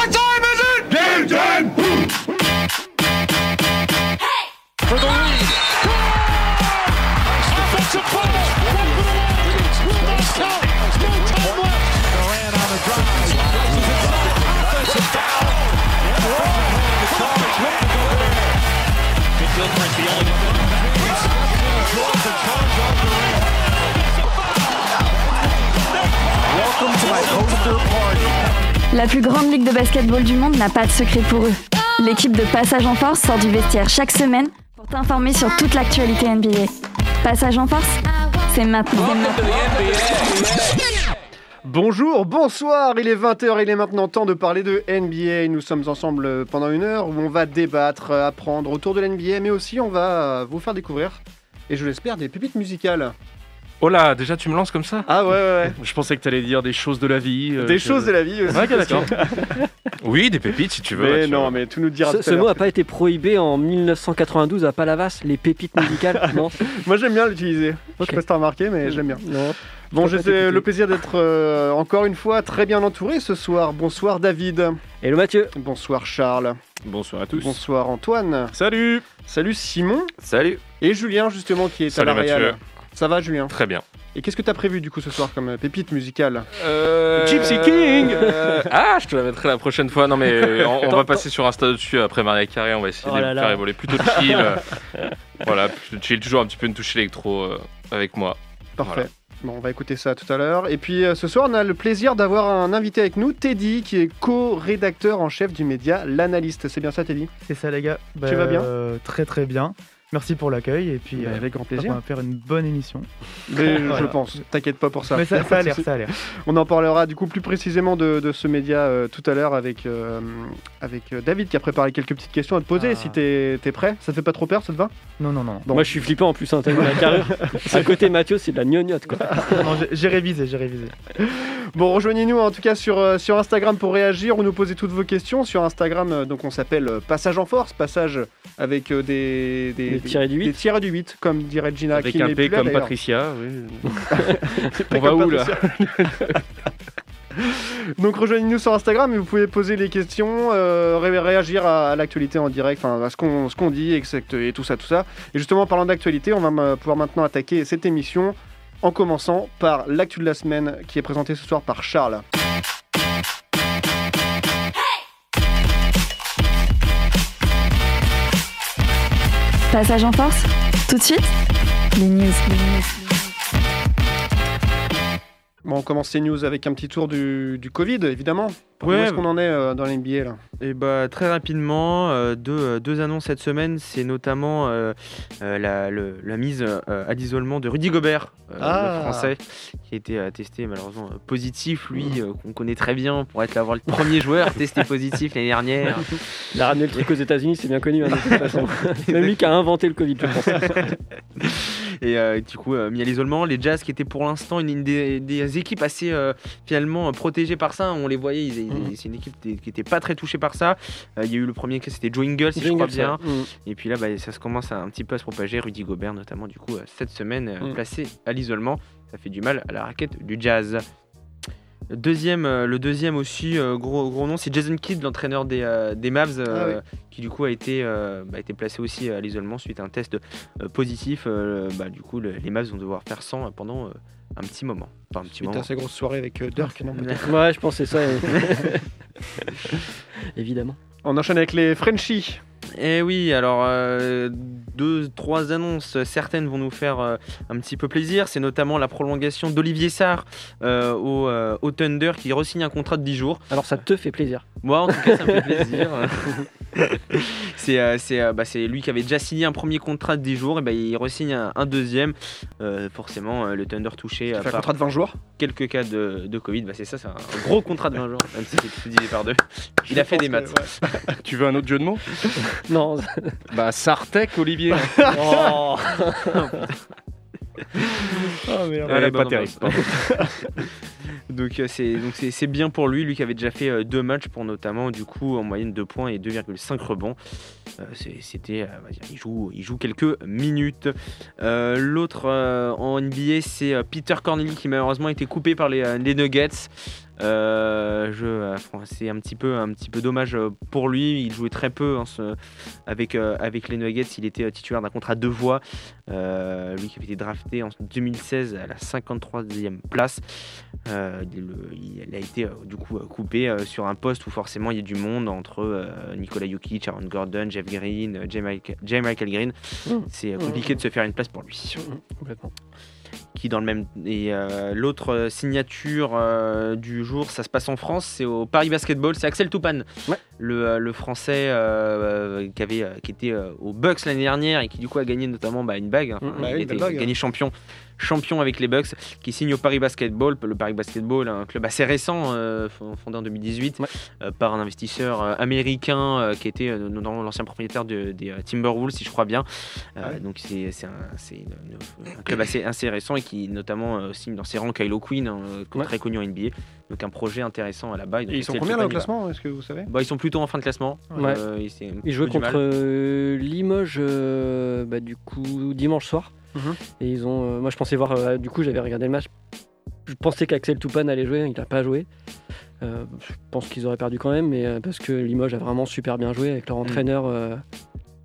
What time is it? Game time! For the lead. Offensive ball. Will not count. No time left. Durant on the drive. Offensive foul. Gilchrist, the only draws the charge on Durant. Welcome to my poster party. La plus grande ligue de basketball du monde n'a pas de secret pour eux. L'équipe de Passage en Force sort du vestiaire chaque semaine pour t'informer sur toute l'actualité NBA. Passage en Force, c'est maintenant. Bonjour, bonsoir, il est 20h, il est maintenant temps de parler de NBA. Nous sommes ensemble pendant une heure où on va débattre, apprendre autour de l'NBA, mais aussi on va vous faire découvrir, et je l'espère, des pépites musicales. Oh là, déjà tu me lances comme ça Ah ouais, ouais, ouais. Je pensais que t'allais dire des choses de la vie. euh, Des que- choses de la vie aussi. Ouais, ok, d'accord. oui, des pépites si tu veux. Mais tu non, vois. mais tout nous dira Ce, tout ce mot n'a pas été prohibé en 1992 à Palavas, les pépites musicales Non? Moi j'aime bien l'utiliser. Je Ok. sais pas si t'as remarqué, mais j'aime bien. Non. Bon, j'ai le plaisir d'être euh, encore une fois très bien entouré ce soir. Bonsoir David. Hello Mathieu Bonsoir Charles. Bonsoir à tous. Bonsoir Antoine. Salut Salut Simon. Salut Et Julien justement qui est Salut, à la réal. Ça va Julien Très bien. Et qu'est-ce que t'as prévu du coup ce soir comme euh, pépite musicale Euh, Gypsy King euh, Ah, je te la mettrai la prochaine fois. Non, mais on, on va passer sur Insta dessus après Maria Carré. On va essayer Oh de là faire évoluer plutôt chill. voilà, plutôt chill. Toujours un petit peu une touche électro euh, avec moi. Parfait. Voilà. Bon, on va écouter ça tout à l'heure. Et puis euh, ce soir, on a le plaisir d'avoir un invité avec nous, Teddy, qui est co-rédacteur en chef du média L'Analyste. C'est bien ça, Teddy? C'est ça les gars. Tu vas bien? euh, Très très bien. Merci pour l'accueil et puis Bah, euh, Avec grand on plaisir. va faire une bonne émission. Mais je pense, t'inquiète pas pour ça. Mais ça, a ça l'air, ça a l'air. On en parlera du coup plus précisément de, de ce média euh, tout à l'heure avec, euh, avec David qui a préparé quelques petites questions à te poser. Ah. Si t'es es prêt, ça te fait pas trop peur, ça te va? Non non non. Bon. Moi je suis flippant en plus, hein, la carrure. à côté Mathieu, c'est de la gnognotte quoi. J'ai- révisé, j'ai révisé. Bon, rejoignez-nous en tout cas sur, sur Instagram pour réagir ou nous poser toutes vos questions. Sur Instagram, donc on s'appelle Passage en Force, passage avec euh, des, des, tirés du des 8. tirés du 8, comme dirait Gina. Avec qui un P là, comme. Patricia. oui. On va où là. Donc rejoignez-nous sur Instagram et vous pouvez poser les questions, euh, ré- réagir à, à l'actualité en direct, enfin à ce qu'on ce qu'on dit exact, et tout ça, tout ça. Et justement, en parlant d'actualité, on va pouvoir maintenant attaquer cette émission en commençant par l'actu de la semaine qui est présentée ce soir par Charles. Passage en Force, tout de suite, les news. Bon, on commence ces news avec un petit tour du, du Covid, évidemment. Où est-ce qu'on en est euh, dans l'NBA là? Et bah, très rapidement, euh, deux, euh, deux annonces cette semaine, c'est notamment euh, euh, la, le- la mise euh, à l'isolement de Rudy Gobert, euh, Ah. le français, qui a été euh, testé malheureusement euh, positif, lui, euh, qu'on connaît très bien pour être l'avoir le premier joueur testé positif l'année dernière. Il a ramené le truc aux États-Unis, c'est bien connu hein, de toute façon. C'est même lui qui a inventé le Covid, je pense. Et euh, du coup, euh, mis à l'isolement, les Jazz qui étaient pour l'instant une, une des, des équipes assez euh, finalement protégées par ça, on les voyait, ils- Mhm. c'est une équipe qui était pas très touchée par ça. Euh, Il y a eu le premier cas, c'était Joe Ingles, si je crois bien. ouais. Mm. Et puis là, bah, ça se commence à, un petit peu à se propager. Rudy Gobert, notamment, du coup, euh, cette semaine, euh, Mm. placé à l'isolement. Ça fait du mal à la raquette du Jazz. Deuxième, euh, le deuxième aussi, euh, gros, gros nom, c'est Jason Kidd, l'entraîneur des, euh, des Mavs, euh, Ah qui du coup a été, euh, bah, a été placé aussi à l'isolement suite à un test euh, positif. Euh, bah, du coup, le- les Mavs vont devoir faire 100 pendant euh, un petit moment. Enfin, un petit Suite moment. à sa grosse soirée avec euh, Dirk, non Ouais, je c'est ça. et- Évidemment. On enchaîne avec les Frenchies. Eh oui, alors euh, deux, trois annonces, certaines vont nous faire euh, un petit peu plaisir. C'est notamment la prolongation d'Olivier Sarr euh, au, euh, au Thunder qui re-signe un contrat de 10 jours. Alors ça te fait plaisir. Moi, en tout cas, ça me fait plaisir. c'est euh, euh, bah, c'est lui qui avait déjà signé un premier contrat de 10 jours, et bah, il re-signe un, un deuxième. Euh, forcément, euh, le Thunder touché euh, fait un par contrat de 20 jours? quelques cas de, de Covid. Bah, c'est ça, c'est un gros contrat de 20 jours, même si c'est divisé par deux. Il a fait des maths. Tu veux un autre jeu de mots? Non. Bah, Sartek, Olivier. Oh. Oh merde. Ouais, Ouais, bah, pas terrible. bah, donc euh, c'est donc c'est c'est bien pour lui, lui qui avait déjà fait euh, deux matchs pour notamment du coup en moyenne 2 points et 2,5 rebonds. Euh, c'est- C'était, euh, il joue, il joue quelques minutes. Euh, L'autre euh, en NBA, c'est euh, Peter Corneli qui malheureusement a été coupé par les, euh, les Nuggets. Euh, euh, c'est un petit peu, un petit peu dommage euh, pour lui. Il jouait très peu hein, ce- avec, euh, avec les Nuggets. Il était titulaire d'un contrat de deux voix. Euh, lui qui avait été drafté en 2016 à la 53e place. Le- il a été du coup coupé sur un poste où forcément il y a du monde entre Nikola Jokic, Aaron Gordon, Jeff Green, J. Michael, J. Michael Green. Mmh. C'est euh, compliqué de se faire une place pour lui Mmh, Complètement. Qui dans le même et euh, l'autre euh, signature euh, du jour ça se passe en France c'est au Paris Basketball c'est Axel Toupane Ouais. le, euh, le français qui avait qui était au Bucks l'année dernière et qui du coup a gagné notamment bah, une bague hein. Enfin, Bah il oui, était bague. gagné champion champion avec les Bucks qui signe au Paris Basketball le Paris Basketball un club assez récent euh, fond- fondé en 2018 Ouais. euh, par un investisseur euh, américain euh, qui était l'ancien propriétaire de- des Timberwolves si je crois bien Ah ouais. donc c'est un, club assez, assez récent et qui notamment signe dans ses rangs Kylo Quinn, hein, Ouais. très connu en NBA. Donc un projet intéressant à la. Et ils sont combien là au classement Est-ce que vous savez? Bah, Ils sont plutôt en fin de classement. Ils jouaient contre Limoges, bah, du coup, dimanche soir. Et ils ont. euh, moi, je pensais voir. euh, du coup, j'avais regardé le match. Je pensais qu'Axel Toupane allait jouer. Il n'a pas joué. Euh, je pense qu'ils auraient perdu quand même, mais parce que Limoges a vraiment super bien joué avec leur entraîneur euh,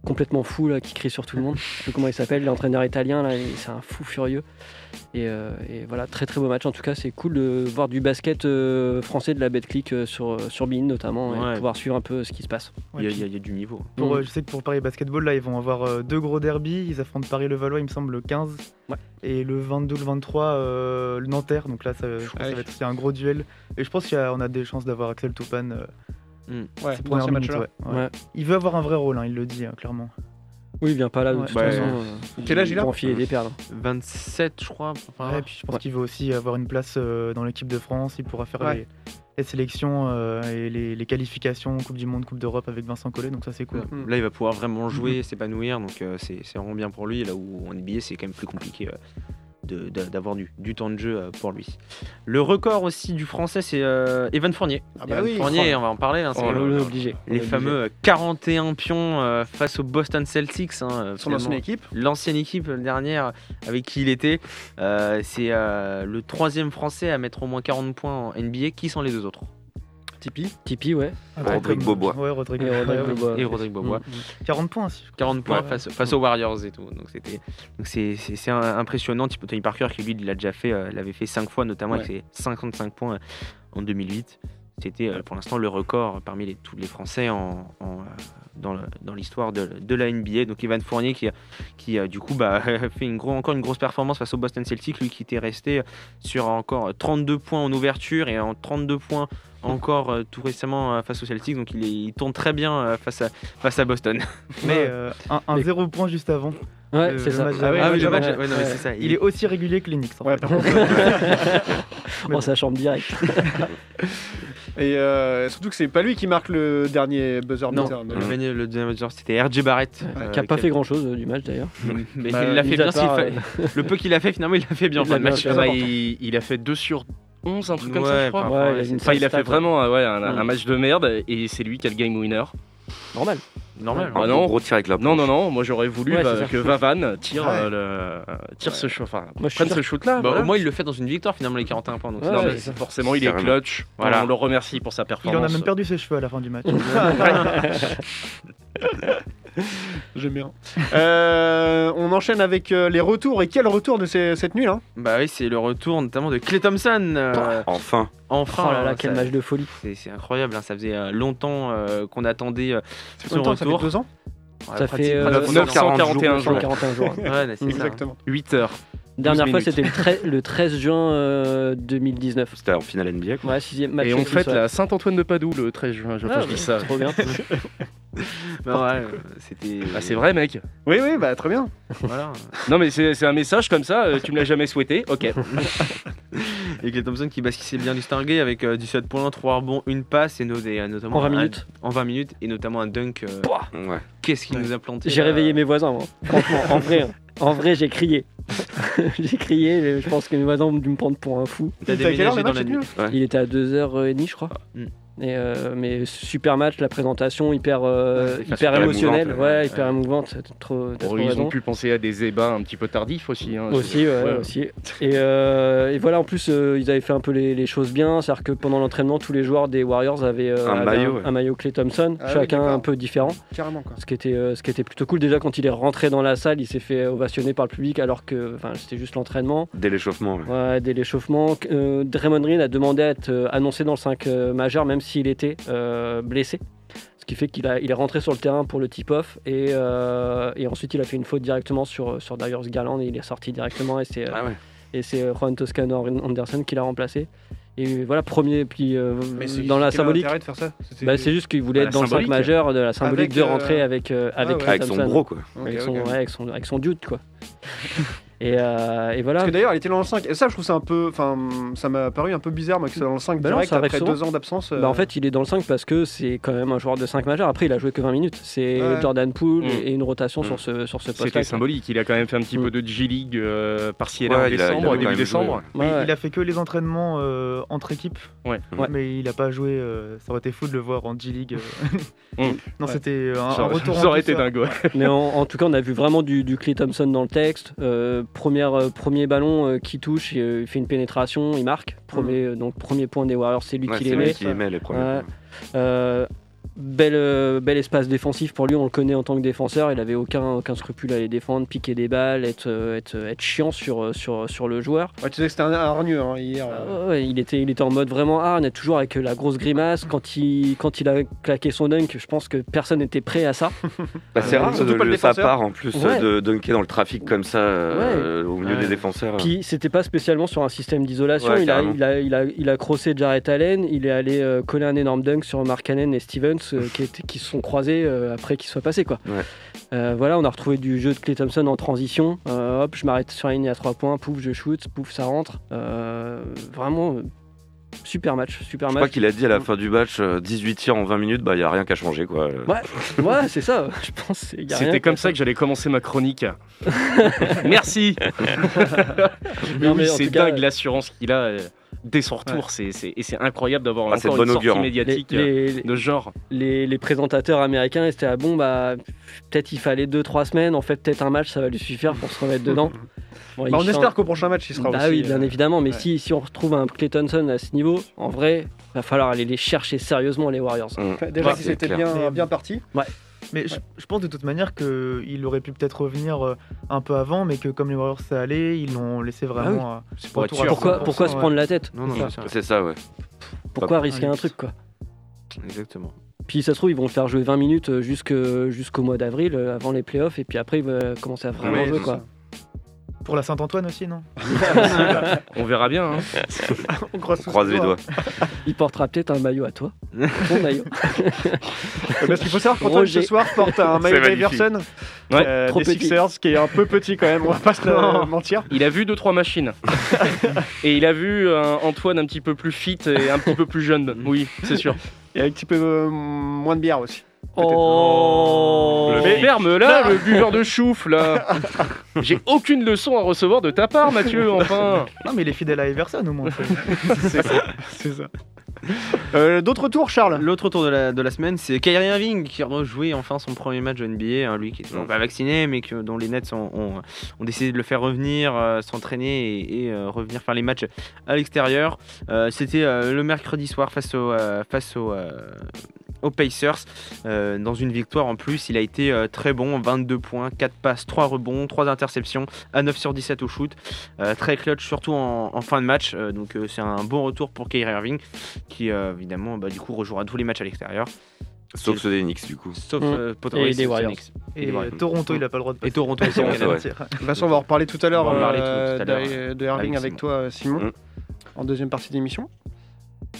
complètement fou là, qui crie sur tout le monde. Je sais plus comment il s'appelle, l'entraîneur italien là, c'est un fou furieux. Et, euh, et voilà, très très beau match. En tout cas, c'est cool de voir du basket euh, français de la Betclic euh, sur sur Bein notamment et de pouvoir suivre un peu ce qui se passe. Il y, a, Ouais, il y a- il y a du niveau. Pour, Mm. euh, je sais que pour Paris Basketball, là, ils vont avoir euh, deux gros derbies. Ils affrontent Paris-Levallois, il me semble, le 15. Ouais. Et le 22, le 23, euh, le Nanterre. Donc là, ça, Ah ça va être aussi un gros duel. Et je pense qu'on a des chances d'avoir Axel Toupane. Euh, Ouais, ouais, ouais. Ouais. Il veut avoir un vrai rôle, hein, il le dit hein, clairement. Oui, il vient pas là de Ouais. toute façon. euh, Quel âge il a Pour enfiler des perles. 27, je crois. enfin, Ouais, puis je pense Ouais. qu'il veut aussi avoir une place euh, dans l'équipe de France. Il pourra faire Ouais. les, les sélections euh, et les, les qualifications Coupe du Monde, Coupe d'Europe avec Vincent Collet. Donc ça, c'est cool. Mm. Là, il va pouvoir vraiment jouer, s'épanouir. Donc euh, c'est c'est vraiment bien pour lui. Là où en NBA, c'est quand même plus compliqué. Euh, d'avoir du, du temps de jeu euh, pour lui. Le record aussi du français, c'est euh, Evan Fournier. Ah bah Evan oui, Fournier, oh. on va en parler. hein, On le- est obligé. On les fameux 41 pions euh, face aux Boston Celtics. hein, Son ancienne équipe. L'ancienne équipe euh, dernière avec qui il était. Euh, c'est euh, le troisième français à mettre au moins 40 points en NBA. Qui sont les deux autres? Tipeee. Tipeee, ouais. Rodrigue Comme- Beaubois. Ouais, Rodrigue Rodrigue ouais. Et Rodrigue Bobois. Mm. 40 points aussi. 40 points Ouais. face, face aux Warriors et tout. Donc c'était donc c'est c'est- c'est un- impressionnant. Type Tony Parker qui lui il l'a déjà fait, euh, l'avait fait 5 fois notamment avec ses 55 points en 2008. C'était euh, pour l'instant le record parmi les, tous les Français en, en, euh, dans l'histoire de, de la NBA. Donc Evan Fournier qui, qui du coup bah, fait une gros, encore une grosse performance face au Boston Celtics, lui qui était resté sur encore 32 points en ouverture et en 32 points encore euh, tout récemment euh, face aux Celtics. Donc il, est- il tourne très bien euh, face, à, face à Boston. Mais euh, un, un Mais- zéro point juste avant. Ouais, c'est ça. Ah Ah non. Il est aussi régulier que les Knicks. en Ouais, fait. par contre. Oh, ça chambre direct. Et euh, surtout que c'est pas lui qui marque le dernier buzzer Non, beater. le, dernier- le deuxième joueur, c'était RJ Barrett. euh, qui a pas fait grand chose du match d'ailleurs. Mais Bah, il l'a mis fait bien. s'il part, fait- euh, Le peu qu'il a fait, finalement, il l'a fait bien. L'a match, Bah, pas- il, il a fait 2 sur 11, un truc comme ça, je crois. enfin, Ouais, il a il fait vraiment euh, ouais, un, un match de merde et c'est lui qui a le game winner. Normal. normal. Ah non. Gros tir avec la Non, non, non, moi j'aurais voulu Ouais, bah, que Vavan tire, Ouais. euh, le, tire ce shoot, enfin, Moi, prenne ce shoot là. Bah, Au moins, il le fait dans une victoire, finalement, les 41 points. Donc, Ouais, c'est- non, ouais, mais c'est ça. forcément, il est clutch. Voilà. On le remercie pour sa Il performance. en a même perdu ses cheveux à la fin du match. J'aime bien. Euh, on enchaîne avec euh, les retours. Et quel retour de ces- cette nuit là Bah oui, c'est le retour notamment de Clay Thompson. euh, Enfin. enfin, Oh là là, hein, quel ça- match de folie. c'est c'est incroyable. hein, Ça faisait euh, longtemps euh, qu'on attendait euh, C'est son combien de temps Ça fait retour. deux ans Ouais, Ça pratique- fait euh, pratique- 941 jours. 141 jours. Ouais, c'est ça. Exactement. 8 heures. Dernière 12 fois, c'était le, treize- le 13 juin euh, 2019. C'était en finale NBA. quoi. Ouais, sixième match. Et on fête ouais. la Saint-Antoine de Padoue le 13 juin. Je, Ah, je dis ouais, ça. Trop bien. Bah ouais, euh, c'était. Ah, c'est vrai, mec. Oui, oui, bah très bien. Voilà. Non, mais c'est un message comme ça. euh, tu me l'as jamais souhaité. Ok. Et Clay Thompson qui basquissait bien du Stargate avec euh, 17 points, 3 rebonds, une passe et nos- et, euh, notamment En 20 un- minutes. en 20 minutes et notamment un dunk. euh, Ouais. Qu'est-ce qu'il nous a planté J'ai réveillé mes voisins, moi. Franchement, en vrai. hein. En vrai, j'ai crié. j'ai crié. Je pense que mes voisins ont dû me prendre pour un fou. T'as T'as quelle heure déménagé dans la nuit. Il était à 2h30, je crois. Et, euh, mais super match, la présentation hyper, euh, Ouais, hyper émotionnelle, ouais, ouais. hyper émouvante. Trop, trop ils raison. ont pu penser à des ébats un petit peu tardifs aussi. hein. Aussi, ouais, Ouais. aussi. Et, euh, et voilà, en plus, euh, ils avaient fait un peu les, les choses bien. C'est-à-dire que pendant l'entraînement, tous les joueurs des Warriors avaient, euh, Un avaient maillot, un, ouais. un maillot Clay Thompson, Ah chacun un peu différent. Carrément quoi. Ce qui, était, euh, ce qui était plutôt cool. Déjà, quand il est rentré dans la salle, il s'est fait ovationner par le public alors que enfin, c'était juste l'entraînement. Dès l'échauffement. ouais. Ouais, dès l'échauffement. Euh, Draymond Green a demandé à être euh, annoncé dans le 5 euh, majeur, même s'il était euh, blessé. Ce qui fait qu'il a, il est rentré sur le terrain pour le tip-off et, euh, et ensuite il a fait une faute directement sur, sur Darius Garland et il est sorti directement et c'est Ah ouais. et c'est euh, Juan Toscano Anderson qui l'a remplacé. Et voilà, premier, puis euh, Mais c'est- dans la symbolique, intérêt de faire ça C'était- bah, c'est juste qu'il voulait Bah, être dans le 5 symbolique. majeur de la symbolique Avec, de euh, rentrer avec, euh, avec ouais. Clay Avec son bro, quoi. Ok, avec, son, ok. ouais, avec, son, avec son dude, quoi. et, euh, et voilà. Parce que d'ailleurs, il était dans le 5. Et ça, je trouve ça un peu. Enfin, ça m'a paru un peu bizarre, moi, que c'est dans le 5 Bah non, direct ça arrive après deux ans d'absence. euh, Bah, en fait, il est dans le 5 parce que c'est quand même un joueur de 5 majeur. Après, il a joué que 20 minutes. C'est Ouais. Jordan Poole Mm. et une rotation Mm. sur ce, sur ce poste. C'était symbolique. Il a quand même fait un petit Mm. peu de G-League euh, par-ci et Ouais, là en il a- il a décembre, quand début décembre. joué, Mais Il a fait que les entraînements euh, entre équipes. Ouais. Ouais. Mais il a pas joué. euh, ça aurait été fou de le voir en G-League. euh. Mm. Non, Ouais. c'était euh, un, retour ça aurait été ouais. Mais en, tout cas, on a vu vraiment du, du Clay Thompson dans le texte. Euh, première, premier ballon euh, qui touche, euh, il fait une pénétration, il marque. Premier, euh, donc, premier point des Warriors, c'est lui Ouais, qui c'est les lui met. qui aimait les premiers. Euh, bel, euh, bel espace défensif pour lui, on le connaît en tant que défenseur. Il avait aucun, aucun scrupule à les défendre, piquer des balles, être, euh, être, être chiant sur, euh, sur, sur le joueur. Ouais, tu sais que c'était un hargneux hein, hier. euh. Ah ouais, il, était, il était en mode vraiment hard, toujours avec la grosse grimace. Quand il, quand il a claqué son dunk, je pense que personne n'était prêt à ça. Bah, c'est Euh, rare surtout de, pas le sa part en plus Ouais. de dunker dans le trafic comme ça euh, au milieu Ouais. des défenseurs. Puis c'était pas spécialement sur un système d'isolation. Ouais, il, a, il, a, il, a, il a crossé Jarrett Allen, il est allé euh, coller un énorme dunk sur Mark Cannon et Stevens euh, qui, étaient- qui se sont croisés euh, après qu'ils soient passés. Quoi. Ouais. Euh, voilà, on a retrouvé du jeu de Clay Thompson en transition. Euh, hop, je m'arrête sur la ligne à 3 points, pouf, je shoot, pouf, ça rentre. Euh, vraiment, super match, super Je crois match. qu'il a dit à la fin du match euh, 18 tirs en 20 minutes, bah il n'y a rien qu'à changer quoi. Ouais, ouais c'est ça, je pense. C'était comme ça que j'allais commencer ma chronique. Merci. Mais Non, oui, mais en c'est dingue l'assurance qu'il a euh, dès son retour. C'est, c'est- et c'est incroyable d'avoir Ah, encore de une sortie augure, hein. Les, médiatique euh, les- de ce genre. les, les présentateurs américains étaient à bon bah peut-être il fallait 2-3 semaines en fait peut-être un match ça va lui suffire pour se remettre dedans Bon, Bah, on espère qu'au prochain match, il sera bah aussi. oui bien euh, évidemment mais ouais. si, si on retrouve un Clay Thompson à ce niveau en vrai va falloir aller les chercher sérieusement les Warriors Hum. Déjà s'était clair. bien, bien parti. Mais je, je pense de toute manière qu'il aurait pu peut-être revenir euh, un peu avant, mais que comme les Warriors c'est allé, ils l'ont laissé vraiment. euh, C'est pour être sûr. pourquoi, 100%, pourquoi se prendre la tête Non, non, C'est ça. ça ouais. pourquoi Pas- risquer un luxe. truc quoi Exactement. puis ça se trouve ils vont le faire jouer 20 minutes euh, jusqu'au mois d'avril avant les playoffs et puis après il va commencer à vraiment Ouais, jouer quoi ça. Pour la Saint-Antoine aussi, non On verra bien. hein. On croise, les doigts. il portera peut-être un maillot à toi ton maillot Euh, Parce qu'il faut savoir qu'Antoine ce soir porte un maillot d'Iverson Ouais, euh, trop des petit. Sixers, qui est un peu petit quand même, on va pas se mentir. Il a vu deux trois machines et il a vu un Antoine un petit peu plus fit et un petit peu plus jeune. Oui, c'est sûr. Et avec un petit peu euh, moins de bière aussi. Oh Mais ferme là, le buveur de chouf là. J'ai aucune leçon à recevoir de ta part, Mathieu. Enfin. Non, mais il est fidèle à Everson au moins. C'est ça. C'est ça. Euh, D'autres tours, Charles? L'autre tour de la, de la semaine, c'est Kyrie Irving qui a rejoué enfin son premier match de NBA. hein, lui qui est toujours pas vacciné, mais que, dont les Nets ont, ont- ont décidé de le faire revenir, euh, s'entraîner et, et, euh, revenir faire les matchs à l'extérieur. Euh, C'était euh, le mercredi soir face, au, euh, face au, euh, aux Pacers. Euh, dans une victoire en plus, il a été euh, très bon 22 points, 4 passes, 3 rebonds, 3 interceptions, à 9 sur 17 au shoot. Euh, très clutch, surtout en, en fin de match. Euh, donc euh, c'est un bon retour pour Kyrie Irving qui euh, évidemment bah, du coup rejouera tous les matchs à l'extérieur. Sauf ceux des Knicks du coup. Sauf Mm. euh, Poto- Et Warriors. Et euh, Toronto, il a pas le droit de passer. Et Toronto c'est. De toute façon, on va en reparler tout à l'heure On va en parler euh, tout- tout à l'heure, de, de Irving avec toi, Simon, Mm. en deuxième partie d'émission.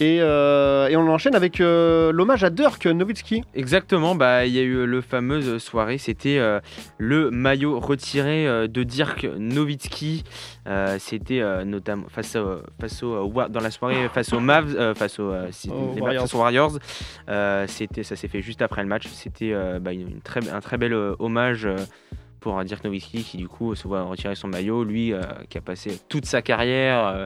Et, euh, et on enchaîne avec euh, l'hommage à Dirk Nowitzki. Exactement, bah il y a eu le fameuse soirée, c'était euh, le maillot retiré euh, de Dirk Nowitzki. Euh, c'était euh, notamment face, au, face au, euh, dans la soirée face aux Mavs, euh, face aux, euh, Warriors. face aux Warriors. Euh, c'était, ça s'est fait juste après le match. C'était euh, bah, une, une très, un très bel euh, hommage. euh, pour euh, Dirk Nowitzki qui du coup se voit retirer son maillot, lui euh, qui a passé toute sa carrière euh,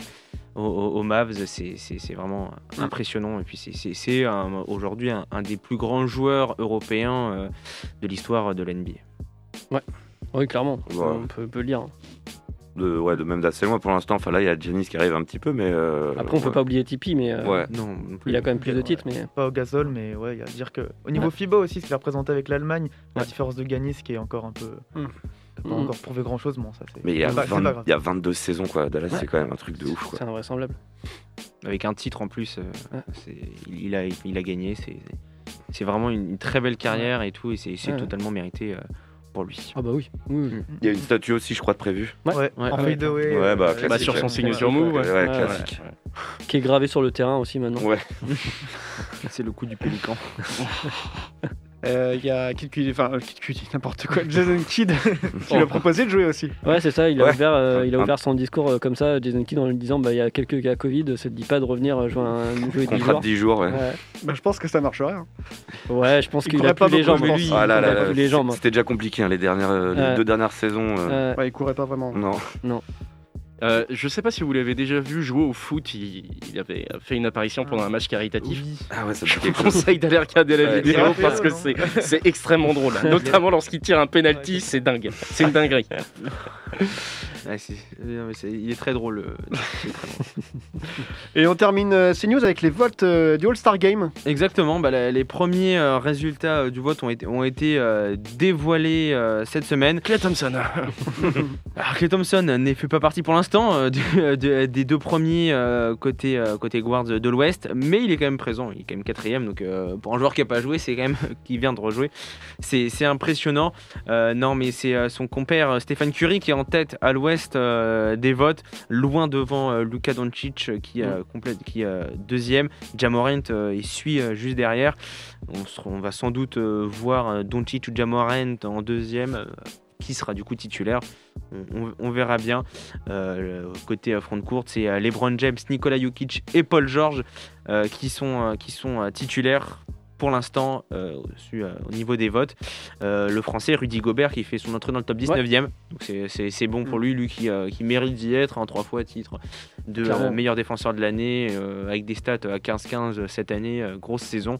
aux, aux- aux Mavs, c'est vraiment Mm. impressionnant. Et puis c'est- aujourd'hui un, un des plus grands joueurs européens euh, de l'histoire de l'NBA. Oui, clairement, Ouais. on peut, peut le dire. De, ouais, de même d'assez loin pour l'instant. Enfin là, il y a Giannis qui arrive un petit peu, mais. euh, Après, on peut ouais. pas oublier Tipeee, mais euh, Ouais. Non, non plus. il a quand même plus de Ouais. titres. Mais Pas au gazole, mais ouais, il y a à dire que au niveau Ouais. FIBA aussi, ce qu'il a représenté avec l'Allemagne, la Ouais. différence de Ganis qui est encore un peu. Mm. Pas Mm. encore prouvé grand chose, bon, ça c'est. Mais il y, a c'est pas- c'est 20 pas grave. il y a 22 saisons, quoi. Dallas, Ouais. c'est quand même un truc de ouf, quoi. c'est invraisemblable. Avec un titre en plus, euh, Ouais. c'est- il, il a, il a gagné. C'est c'est vraiment une, une très belle carrière et tout. Et c'est c'est Ouais. totalement mérité euh, pour lui. Ah bah oui. oui, oui. Il y a une statue aussi, je crois, de prévue. Ouais. Ouais, Ouais. en ouais. Ouais, bah, euh, classique, Bah, sur son ouais. signature move. Ouais, ouais. Ouais, classique. Qui est gravé sur le terrain aussi maintenant. Ouais. C'est le coup du pélican. Euh, Il y a Kid Cudi, enfin euh, Kid Cudi, n'importe quoi, Jason Kidd qui lui a proposé de jouer aussi. Ouais, c'est ça. Il a Ouais. ouvert, euh, il a Un- ouvert son discours euh, comme ça, Jason Kidd, en lui disant bah il y a quelques cas Covid, ça te dit pas de revenir jouer un jouer 10 Contrat jours. de 10 jours, ouais. Ouais. Bah, je pense que ça marcherait. hein. Ouais, je pense Il qu'il a pas plus les jambes. je pense. Lui, Ah là il là a là, plus les jambes. C'était déjà compliqué, hein, les, dernières, euh, les deux dernières saisons. euh, Ouais. Ouais, il courait pas vraiment. Non. Euh, je sais pas si vous l'avez déjà vu jouer au foot. Il, il avait fait une apparition pendant un match caritatif. Ah ouais, ça Je vous conseille d'aller regarder la Ouais, vidéo parce que c'est c'est extrêmement drôle. Notamment lorsqu'il tire un penalty, c'est dingue. C'est une dinguerie. Ouais, c'est- non, mais c'est- il est très drôle. euh. Et on termine euh, ces news avec les votes euh, du All-Star Game. Exactement, bah, la- les premiers euh, résultats euh, du vote ont été, ont été euh, dévoilés euh, cette semaine. Clay Thompson. Alors Clay Thompson ne fait pas partie pour l'instant euh, du- de- des deux premiers euh, côté, euh, côté guards de l'Ouest, mais il est quand même présent, il est quand même quatrième, donc euh, pour un joueur qui n'a pas joué, c'est quand même qui vient de rejouer, c'est impressionnant. Euh, non mais c'est euh, son compère euh, Stéphane Curie qui est en tête à l'Ouest euh, des votes, loin devant euh, Luka Doncic euh, qui, euh, complète, qui est euh, deuxième, Jamorant euh, il suit euh, juste derrière. On, on va sans doute euh, voir euh, Doncic ou Jamorant en deuxième. Qui sera du coup titulaire on, on- on verra bien. Euh, côté euh, front courte, c'est euh, LeBron James, Nikola Jokic et Paul George euh, qui sont, qui sont titulaires pour l'instant euh, au- au niveau des votes. Euh, le français Rudy Gobert qui fait son entrée dans le top 19e. Donc c'est- bon pour lui, lui qui, euh, qui mérite d'y être en trois fois titre de meilleur défenseur de l'année avec des stats à 15-15 cette année, grosse saison.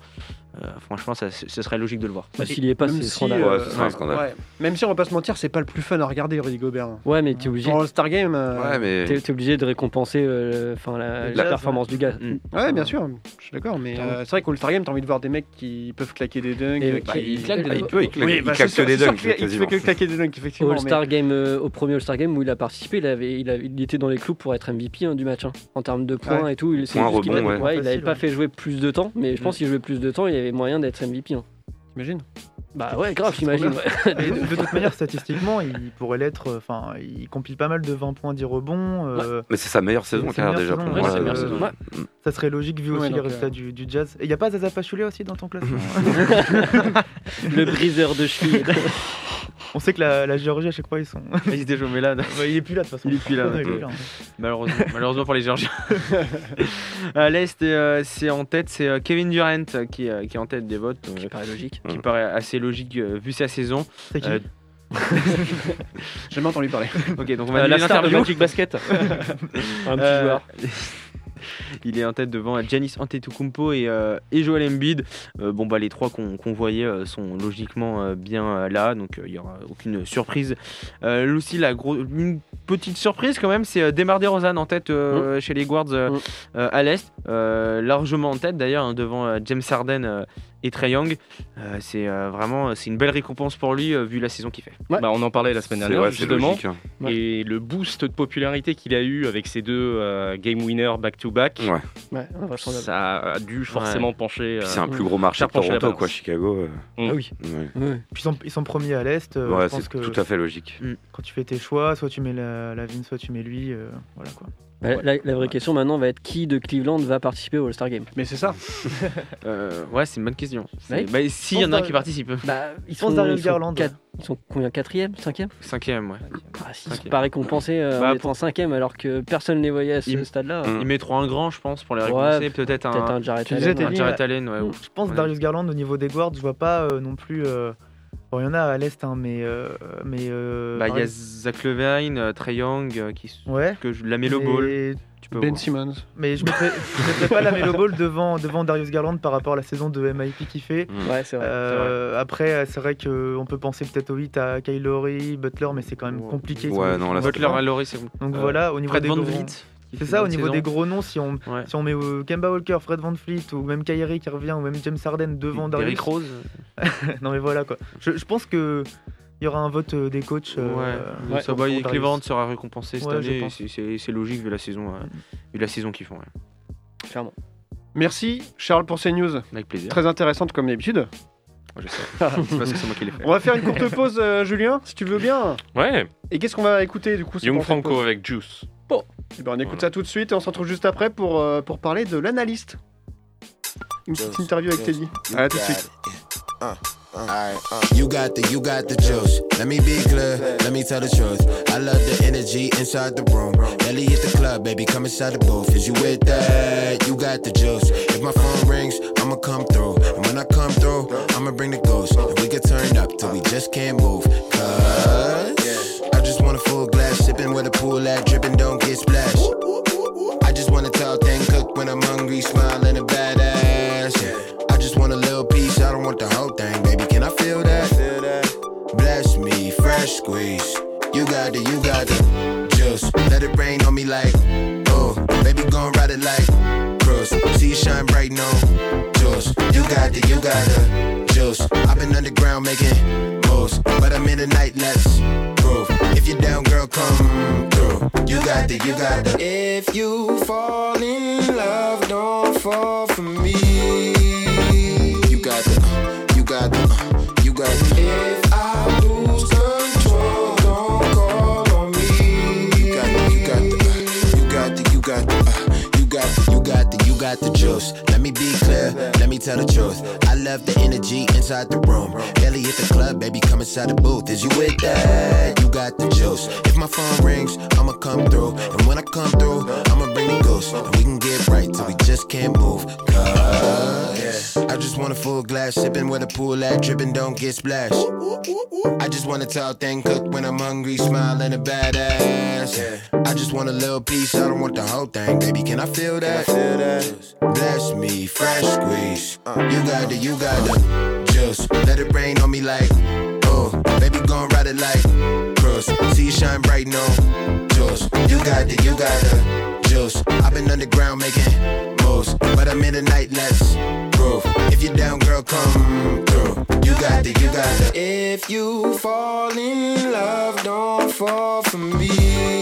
Euh, franchement, ça, ce serait logique de le voir. Bah, S'il y est pas, c'est si, scandaleux. Ouais, euh, ce un scandale. ouais. Même si on va pas se mentir, c'est pas le plus fun à regarder, Rudy Gobert. Ouais, mais t'es obligé, Pour All-Star Game. euh, Ouais, mais. t'es, t'es obligé de récompenser euh, enfin, la, performance du gars. Mm. Ouais, bien sûr, je suis d'accord, mais euh, c'est vrai qu'au All-Star Game, t'as envie de voir des mecs qui peuvent claquer des dunks. Et- bah, qui... il claque des Ah, il peut, il claque, Oui, il bah, claque c'est sûr- des dunks, Il fait que claquer des dunks, Au effectivement. All-Star Game, euh, au premier All-Star Game où il a participé, il, avait, il, avait- il était dans les clous pour être MVP hein, du match. hein, en termes de points et tout. Il, avait- ouais. il avait Facile, pas fait jouer plus de temps, mais je pense qu'il jouait plus de temps, il avait moyen d'être MVP. hein. T'imagines Bah ouais, grave, j'imagine. ouais. De, de toute manière, statistiquement, il pourrait l'être. euh, Enfin, il compile pas mal de 20 points, 10 rebonds. euh, Mais c'est sa meilleure saison sa carrière déjà meilleure pour saison, moi. ouais, meilleure euh, saison. mm. Ça serait logique vu Ouais, aussi les donc, résultats euh, du, du jazz. Et il n'y a pas Zaza Pachulia aussi dans ton classement Le briseur de cheville. On sait que la, la Géorgie, à chaque fois, ils sont. Il se déjà malade. Ouais, il est plus là de toute façon. Il est plus là, est plus là. Malheureusement, malheureusement pour les Géorgiens. à l'Est, euh, c'est en tête, c'est euh, Kevin Durant euh, qui, euh, qui est en tête des votes. euh, Qui paraît logique. Qui paraît assez logique euh, vu sa saison. C'est qui Euh, J'ai jamais entendu parler. ok, donc on va Euh, la star de. Magic Basket. Un petit Euh, joueur. il est en tête devant Giannis Antetokounmpo et, euh, et Joel Embiid. Euh, bon bah les trois qu'on voyait euh, sont logiquement euh, bien euh, là, donc euh, il y aura aucune surprise. Euh, aussi la gros, une petite surprise quand même, c'est euh, Demar Derozan en tête euh, chez les Guards euh, Mm. euh, à l'est, Euh, largement en tête d'ailleurs hein, devant euh, James Harden euh, et Trey Young. Euh, c'est euh, vraiment c'est une belle récompense pour lui euh, vu la saison qu'il fait. Bah, on en parlait la semaine dernière ouais, justement. logique. hein. Ouais. Et le boost de popularité qu'il a eu avec ces deux euh, game winners back-to-back, Ouais. Ouais, invraisemblable. ça a dû forcément pencher. Euh, c'est un plus gros marché que Toronto, quoi. Chicago. euh, Ah oui. Puis ils sont, ils sont premiers à l'Est. euh, c'est tout à fait logique. quand tu fais tes choix, soit tu mets la, la Vin, soit tu mets lui. euh, voilà quoi. Bah, La, la vraie question maintenant va être qui de Cleveland va participer au All-Star Game? Mais c'est ça. Euh, ouais, c'est une bonne question. Ouais. Bah, S'il y en a un qui participe, Bah, ils Darius ils sont Garland, quatre- Ils sont combien Quatrième Cinquième? Cinquième, ouais. ah, S'ils Cinquième. sont pas récompensés euh, Bah, en étant cinquième alors que personne ne les voyait à ce Il- stade-là. Ils mettront un grand, je pense, pour les Ouais, récompenser. Peut-être un, Peut-être un disais, Allen. un ouais, Je pense Ouais. Darius Garland au niveau des guards, je vois pas euh, non plus euh, Bon, il y en a à l'Est, hein, mais. euh, mais euh, Bah, il y a Zach Levine, euh, Trae Young, euh, qui Ouais. que je, la Melo Ball. Tu peux Ben voir. Simmons. Mais je mettrais, je mettrais pas la Melo Ball devant, devant Darius Garland par rapport à la saison de MIP qu'il fait. Ouais, c'est vrai. Euh, après, c'est vrai qu'on peut penser peut-être au 8 à Kyle Lowry, Butler, mais c'est quand même compliqué. Ouais, non, là, Butler à Laurie, c'est Donc Euh, voilà, au niveau Fred des Van Vliet. C'est ça, au niveau des gros noms, si on, Ouais. si on met euh, Kemba Walker, Fred Van Fleet ou même Kyrie qui revient ou même James Harden devant Darius. Derrick Rose. non mais voilà quoi. Je, je pense que il y aura un vote euh, des coachs. euh, ouais, euh, ça va, Cleveland sera récompensé cette Ouais, année. c'est- C'est c'est logique vu la saison, euh, vu la saison qu'ils font. ouais. Clairement. Merci Charles pour ces news. Avec plaisir. Très intéressantes comme d'habitude. Je sais. c'est parce que c'est moi qui l'ai fait. On va faire une courte pause, euh, Julien, si tu veux bien. Ouais, Et qu'est-ce qu'on va écouter du coup Young Franco avec Juice. Eh ben, on écoute Voilà. ça tout de suite et on se retrouve juste après pour, euh, pour parler de l'analyste. Une petite interview avec Teddy. À tout de suite. You got the, you got the juice. Let me be clear, let me tell the truth. I love the energy inside the room. Ellie at the club, baby, come inside the booth. Is you with that? You got the juice. If my phone rings, I'ma come through. And when I come through, I'ma bring the ghost. And we get turned up till we just can't move. Cause I just want a full glass, sipping where the pool at, dripping, don't get splashed. I just want a tall thing cook when I'm hungry, smiling a badass. I just want a little piece, I don't want the whole thing, baby. Can I feel that? Bless me, fresh squeeze. You got the, you got the juice. Let it rain on me like, oh, baby, gon' ride it like cruise. See you shine bright, no juice. You got the, you got the juice. I've been underground making moves, but I'm in the night, let's groove. If you're down, girl, come through. You got the, you got the. If you fall in love, don't fall for me. You got the, you got the, you got the. If got the, juice. Let me be clear, let me tell the truth. I love the energy inside the room. Barely hit the club, baby, come inside the booth. Is you with that? You got the juice. If my phone rings, I'ma come through. And when I come through, I'ma bring the ghost. And we can get right till we just can't move. Cause I just want a full glass, sipping where the pool at, dripping, don't get splashed. I just want a tall thing cooked when I'm hungry, smiling a badass. I just want a little piece, I don't want the whole thing, baby. Can I feel that? Bless me, fresh squeeze. You got the, you got the juice. Let it rain on me like, oh, baby, gon' ride it like cruise. See you shine bright, no juice. You got the, you got the juice. I've been underground making moves, but I'm in the night, let's groove. If you're down, girl, come through. You got the, you got the. If you fall in love, don't fall for me.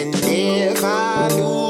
And if I lose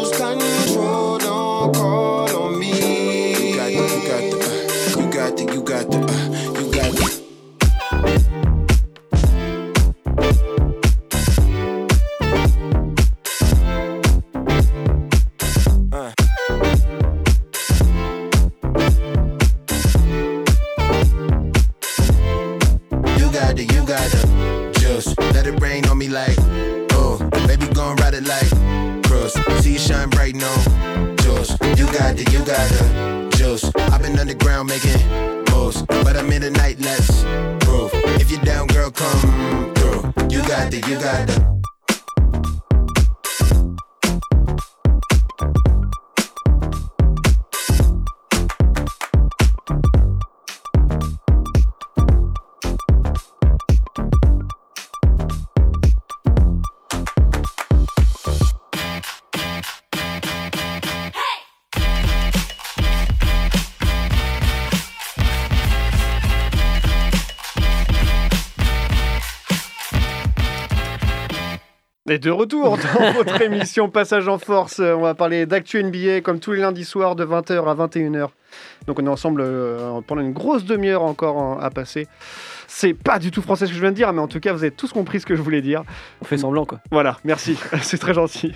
de retour dans votre émission Passage en Force, on va parler d'actu NBA comme tous les lundis soirs de 20h à 21h. Donc on est ensemble euh, pendant une grosse demi-heure encore en- à passer. C'est pas du tout français ce que je viens de dire, mais en tout cas, vous avez tous compris ce que je voulais dire. On fait semblant, quoi. Voilà, merci, c'est très gentil.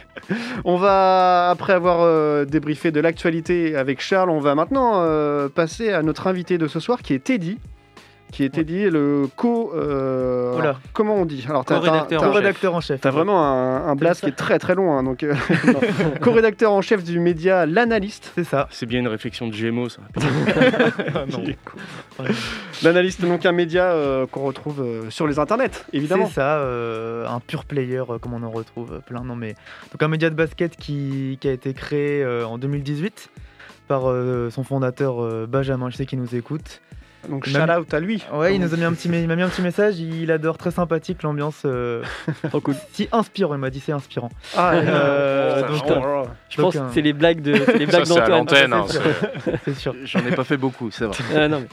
On va, après avoir euh, débriefé de l'actualité avec Charles, on va maintenant euh, passer à notre invité de ce soir qui est Teddy. Qui est Teddy, le co. euh, alors, comment on dit Alors, t'as- Co-rédacteur t'as- en t'as- chef. Co-rédacteur en chef. T'as vraiment un, un blast qui est très très long. hein, donc, euh, co-rédacteur en chef du média L'Analyste. C'est ça. C'est bien une réflexion de Gémeaux, ça. Con. L'Analyste, donc un média euh, qu'on retrouve euh, sur les internets, évidemment. C'est ça, euh, un pur player, euh, comme on en retrouve plein. Non, mais... Donc un média de basket qui, qui a été créé euh, en 2018 par euh, son fondateur euh, Benjamin, je sais qu'il nous écoute. Donc shout out à lui. Ouais, il nous a mis un petit, il m'a mis un petit message. Il adore, très sympathique l'ambiance. euh, Si inspirant, il m'a dit c'est inspirant. Ah, Euh, donc, là là. Je pense que un- c'est les blagues de c'est les blagues c'est l'antenne. hein, c'est c'est sûr. J'en ai pas fait beaucoup, c'est vrai. Ah, non, mais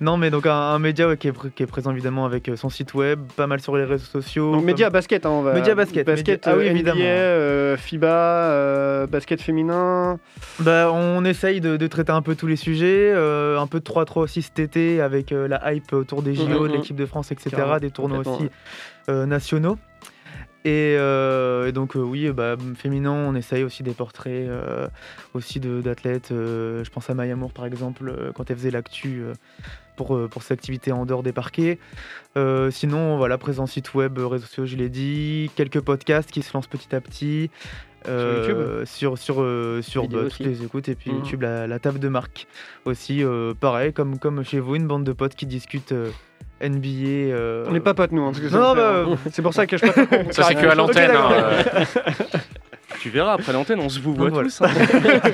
Non, mais donc un, un média ouais, qui, est, pr- qui est présent évidemment avec euh, son site web, pas mal sur les réseaux sociaux. Donc média basket, hein, on va. Média basket, basket. média- ah oui, euh, évidemment. NBA, euh, FIBA, euh, basket féminin. Bah, on essaye de, de traiter un peu tous les sujets, euh, un peu de 3-3 aussi cet été avec euh, la hype autour des JO, Mhm, de l'équipe de France, etc., des tournois aussi euh, nationaux. Et, euh, et donc euh, oui, bah, féminin, on essaye aussi des portraits euh, aussi de- d'athlètes. euh, je pense à Maya Moore par exemple, euh, quand elle faisait l'actu euh, pour, euh, pour ses activités en dehors des parquets. Euh, sinon, voilà, présent site web, euh, réseaux sociaux, je l'ai dit, quelques podcasts qui se lancent petit à petit. euh, sur sur euh, sur bah, toutes les écoutes et puis Mhm. YouTube la, la table de marque aussi euh, pareil comme comme chez vous une bande de potes qui discutent euh, NBA euh, On n'est pas potes nous. parce que ça non bah, C'est pour ça que je Ça, c'est que à l'antenne. Hein, euh. Tu verras, après l'antenne, on se vous voit voilà. tous. hein.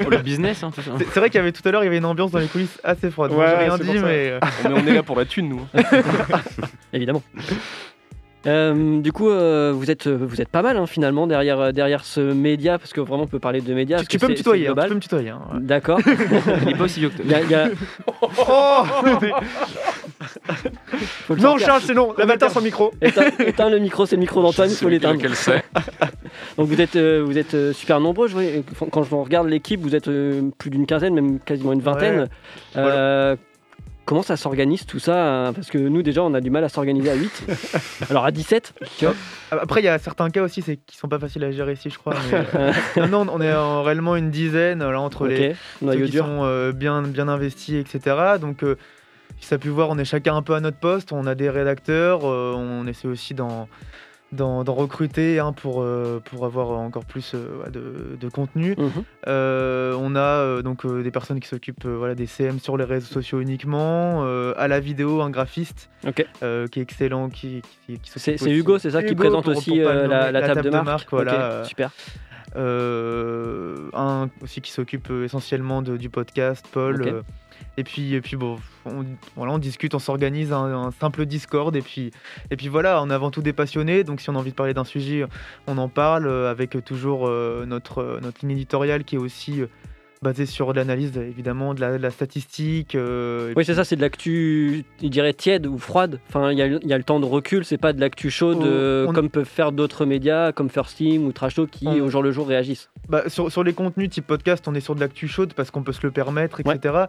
Pour le business, hein, tout ça. c'est c'est vrai qu'il y avait tout à l'heure il y avait une ambiance dans les coulisses assez froide Ouais, j'ai rien dit pour mais euh, Mais on est là pour la thune, nous. évidemment. Euh, du coup, euh, vous êtes vous êtes pas mal hein, finalement derrière derrière ce média parce que vraiment on peut parler de médias. tu, peux me tutoyer hein, tu peux me tutoyer hein, ouais. D'accord. Il est pas aussi vieux que toi. Il y a- il y a- Oh Non. Charles, c'est non. La matin sans micro. Éteins, éteins le micro, c'est le micro d'Antoine, il faut l'éteindre. Donc vous êtes, euh, vous êtes euh, super nombreux. Je vois, euh, quand je regarde l'équipe, vous êtes euh, plus d'une quinzaine, même quasiment une vingtaine. Ouais. Euh, Comment ça s'organise tout ça hein? Parce que nous déjà on a du mal à s'organiser à 8. Alors à 17, tu vois? Après il y a certains cas aussi qui sont pas faciles à gérer ici je crois mais, non non on est en- réellement une dizaine là, entre les Ok, ceux noyau qui dur. sont euh, bien, bien investis, etc. Donc, euh, ça a pu voir, on est chacun un peu à notre poste. On a des rédacteurs. euh, on essaie aussi d'en, recruter hein, pour, euh, pour avoir encore plus euh, de, de contenu. Mhm. Euh, on a donc des personnes qui s'occupent voilà, des CM sur les réseaux sociaux uniquement. à la vidéo, un graphiste qui est excellent, qui, qui, qui C'est Hugo, c'est ça, qui présente pour- aussi pour la, table de marque. voilà, super. un aussi qui s'occupe essentiellement de- du podcast, Paul. Et puis, et puis bon, on, voilà, on discute, on s'organise un, un simple Discord. Et puis, et puis voilà, on est avant tout des passionnés. Donc si on a envie de parler d'un sujet, on en parle euh, avec toujours euh, notre, euh, notre ligne éditoriale qui est aussi basée sur de l'analyse, évidemment, de la, de la statistique. euh, Oui, c'est ça, c'est de l'actu, je dirais tiède ou froide. Enfin, il y y a le temps de recul, c'est pas de l'actu chaude euh, on- comme peuvent faire d'autres médias comme First Team ou Trash Talk qui On- au jour le jour réagissent. Bah, sur, sur les contenus type podcast, on est sur de l'actu chaude parce qu'on peut se le permettre, etc.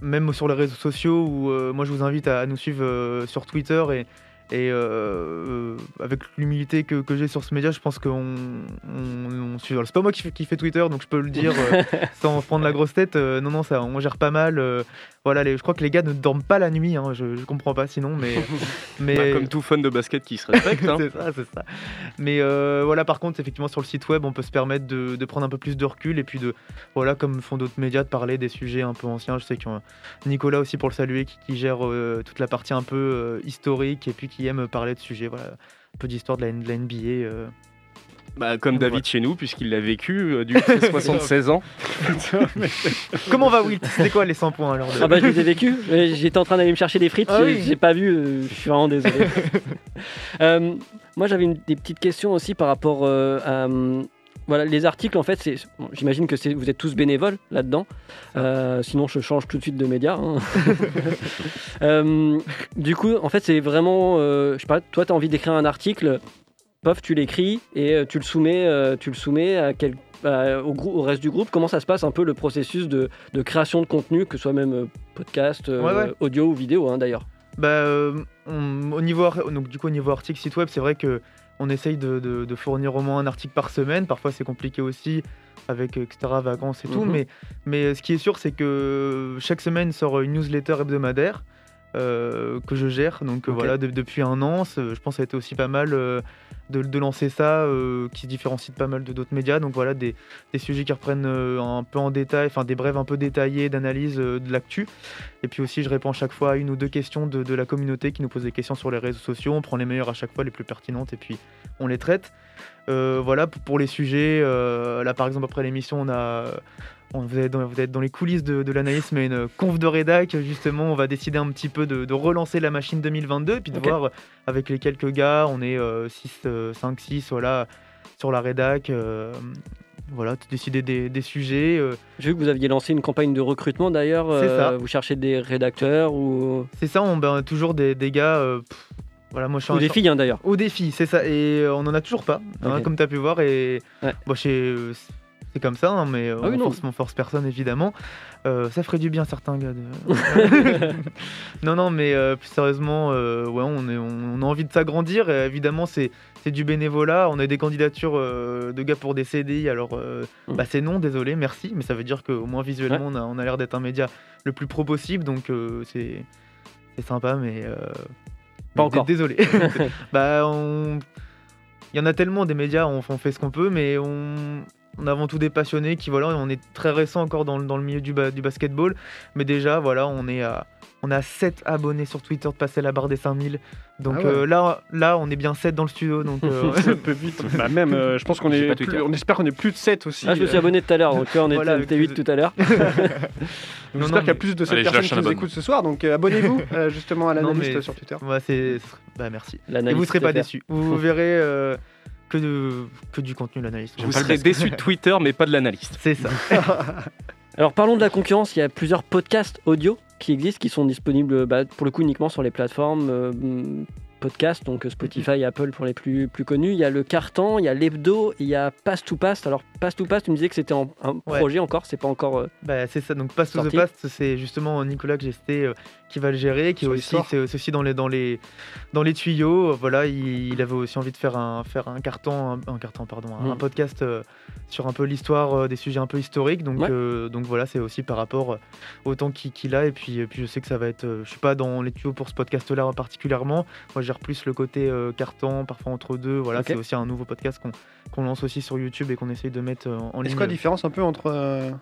même sur les réseaux sociaux, où euh, moi je vous invite à, à nous suivre euh, sur Twitter et, et euh, euh, avec l'humilité que, que j'ai sur ce média, je pense qu'on on, on C'est pas moi qui qui fais Twitter, donc je peux le dire euh, sans prendre la grosse tête. Euh, non, non, ça, on gère pas mal. voilà, les, je crois que les gars ne dorment pas la nuit. hein, je, je comprends pas sinon, mais mais Bah, comme tout fan de basket qui se respecte. hein. c'est ça, c'est ça. Mais voilà, par contre, effectivement, sur le site web, on peut se permettre de, de prendre un peu plus de recul et puis de, voilà, comme font d'autres médias, de parler des sujets un peu anciens. Je sais qu'il y a Nicolas aussi pour le saluer qui, qui gère toute la partie un peu historique et puis qui aime parler de sujets, voilà, un peu d'histoire de la, de la NBA. euh. Bah, comme Donc, David chez nous, puisqu'il l'a vécu euh, du coup, c'est 76 ans. Comment va Will? C'était quoi les 100 points alors de- Ah bah je les ai vécus. J'étais en train d'aller me chercher des frites, Ah j'ai oui. j'ai pas vu, euh, je suis vraiment désolé. Euh, moi j'avais une- des petites questions aussi par rapport euh, à hum, voilà les articles en fait. c'est bon, J'imagine que c'est- vous êtes tous bénévoles là-dedans. Euh, sinon je change tout de suite de média. hein. Euh, du coup en fait c'est vraiment, euh, je sais pas, toi tu as envie d'écrire un article, pof tu l'écris et euh, tu le soumets, euh, tu le soumets à quel à- au, grou- au reste du groupe, comment ça se passe un peu le processus de, de création de contenu, que ce soit même euh, podcast, euh, Ouais, ouais. audio ou vidéo hein, d'ailleurs? Bah, euh, on- au niveau, ar- donc, du coup, au niveau article, site web, c'est vrai que on essaye de, de- de fournir au moins un article par semaine. Parfois, c'est compliqué aussi avec etc. vacances et tout. Mhm. Mais, mais ce qui est sûr, c'est que chaque semaine sort une newsletter hebdomadaire. Euh, que je gère donc euh, voilà de- depuis un an je pense que ça a été aussi pas mal euh, de, de lancer ça qui se différencie de pas mal de d'autres médias donc voilà des, des sujets qui reprennent un peu en détail enfin des brèves un peu détaillées d'analyse de l'actu et puis aussi, je réponds chaque fois à une ou deux questions de, de la communauté qui nous pose des questions sur les réseaux sociaux. On prend les meilleures à chaque fois, les plus pertinentes, et puis on les traite. Euh, voilà, pour, pour les sujets. euh, là, par exemple, après l'émission, on a. on- vous, êtes dans, vous êtes dans les coulisses de, de l'analyse, mais une conf de rédac. Justement, on va décider un petit peu de, de relancer la machine 2022 et puis de voir avec les quelques gars, on est 6, 5, 6, voilà, sur la rédac. euh, voilà, de décider des, des sujets. euh, J'ai vu que vous aviez lancé une campagne de recrutement d'ailleurs. C'est euh, ça. Vous cherchez des rédacteurs ou, C'est ça, on ben, toujours des, des gars. euh, pff, voilà, moi je suis ou des filles hein, d'ailleurs. Au défi, c'est ça. Et on en a toujours pas, hein, comme tu as pu voir. Et Ouais. bon, chez, euh, c'est comme ça, hein, mais euh, Ah oui, on, non. force, on force personne évidemment. Euh, ça ferait du bien certains gars. de- non, non, mais euh, plus sérieusement, ouais, on, est, on, on a envie de s'agrandir. Évidemment, c'est du bénévolat. On a des candidatures de gars pour des CDI. Alors, Mhm. bah, c'est non, désolé, merci. Mais ça veut dire qu'au moins visuellement, on a, on a l'air d'être un média le plus pro possible. Donc, c'est c'est sympa, mais. euh, Pas mais encore. Désolé. bah, on. Il y en a tellement des médias, on, on fait ce qu'on peut, mais on, on a avant tout des passionnés qui, voilà, on est très récent encore dans, le- dans le milieu du, ba- du basketball, mais déjà, voilà, on est à, on a 7 abonnés sur Twitter de passer la barre des 5000. Donc Ah ouais. euh, là, là, on est bien 7 dans le studio. Donc, euh, Ça peut vite. Bah, même, euh, je pense qu'on est. pas plus- Twitter. on espère qu'on est plus de 7 aussi. Ah, je me suis abonné tout à l'heure, donc là, on était, Voilà, on était avec 8 plus tout à l'heure. J'espère qu'il y a plus de 7 Allez, je personnes qui nous écoutent ce soir, donc euh, abonnez-vous euh, justement à l'analyste mais- sur Twitter. Bah, merci. Et vous serez pas déçus. Vous verrez euh, que, de, que du contenu, l'analyste. Vous serez déçu de Twitter, mais pas de l'analyste. C'est ça. Alors parlons de la concurrence, il y a plusieurs podcasts audio qui existent, qui sont disponibles bah, pour le coup uniquement sur les plateformes euh, podcasts, donc Spotify, Apple pour les plus, plus connus. Il y a le Carton, il y a l'Hebdo, il y a Pass to Pass. Alors Pass to Pass, tu me disais que c'était un Ouais. projet encore, c'est pas encore... euh, Bah, c'est ça, donc Pass to the. Past, c'est justement Nicolas que j'ai cité euh, qui va le gérer, qui aussi, c'est aussi dans les, dans les, dans les tuyaux. Voilà, il, il avait aussi envie de faire un, faire un carton, un, un carton, pardon, un, Mm. un podcast euh, sur un peu l'histoire, euh, des sujets un peu historiques. Donc, Ouais. euh, donc voilà, c'est aussi par rapport au temps qu'il a. Et puis, et puis je sais que ça va être, je suis pas dans les tuyaux pour ce podcast-là particulièrement. Moi, je gère plus le côté carton, parfois entre deux. Voilà, c'est aussi un nouveau podcast qu'on qu'on lance aussi sur YouTube et qu'on essaye de mettre en ligne. c'est quoi la différence un peu entre.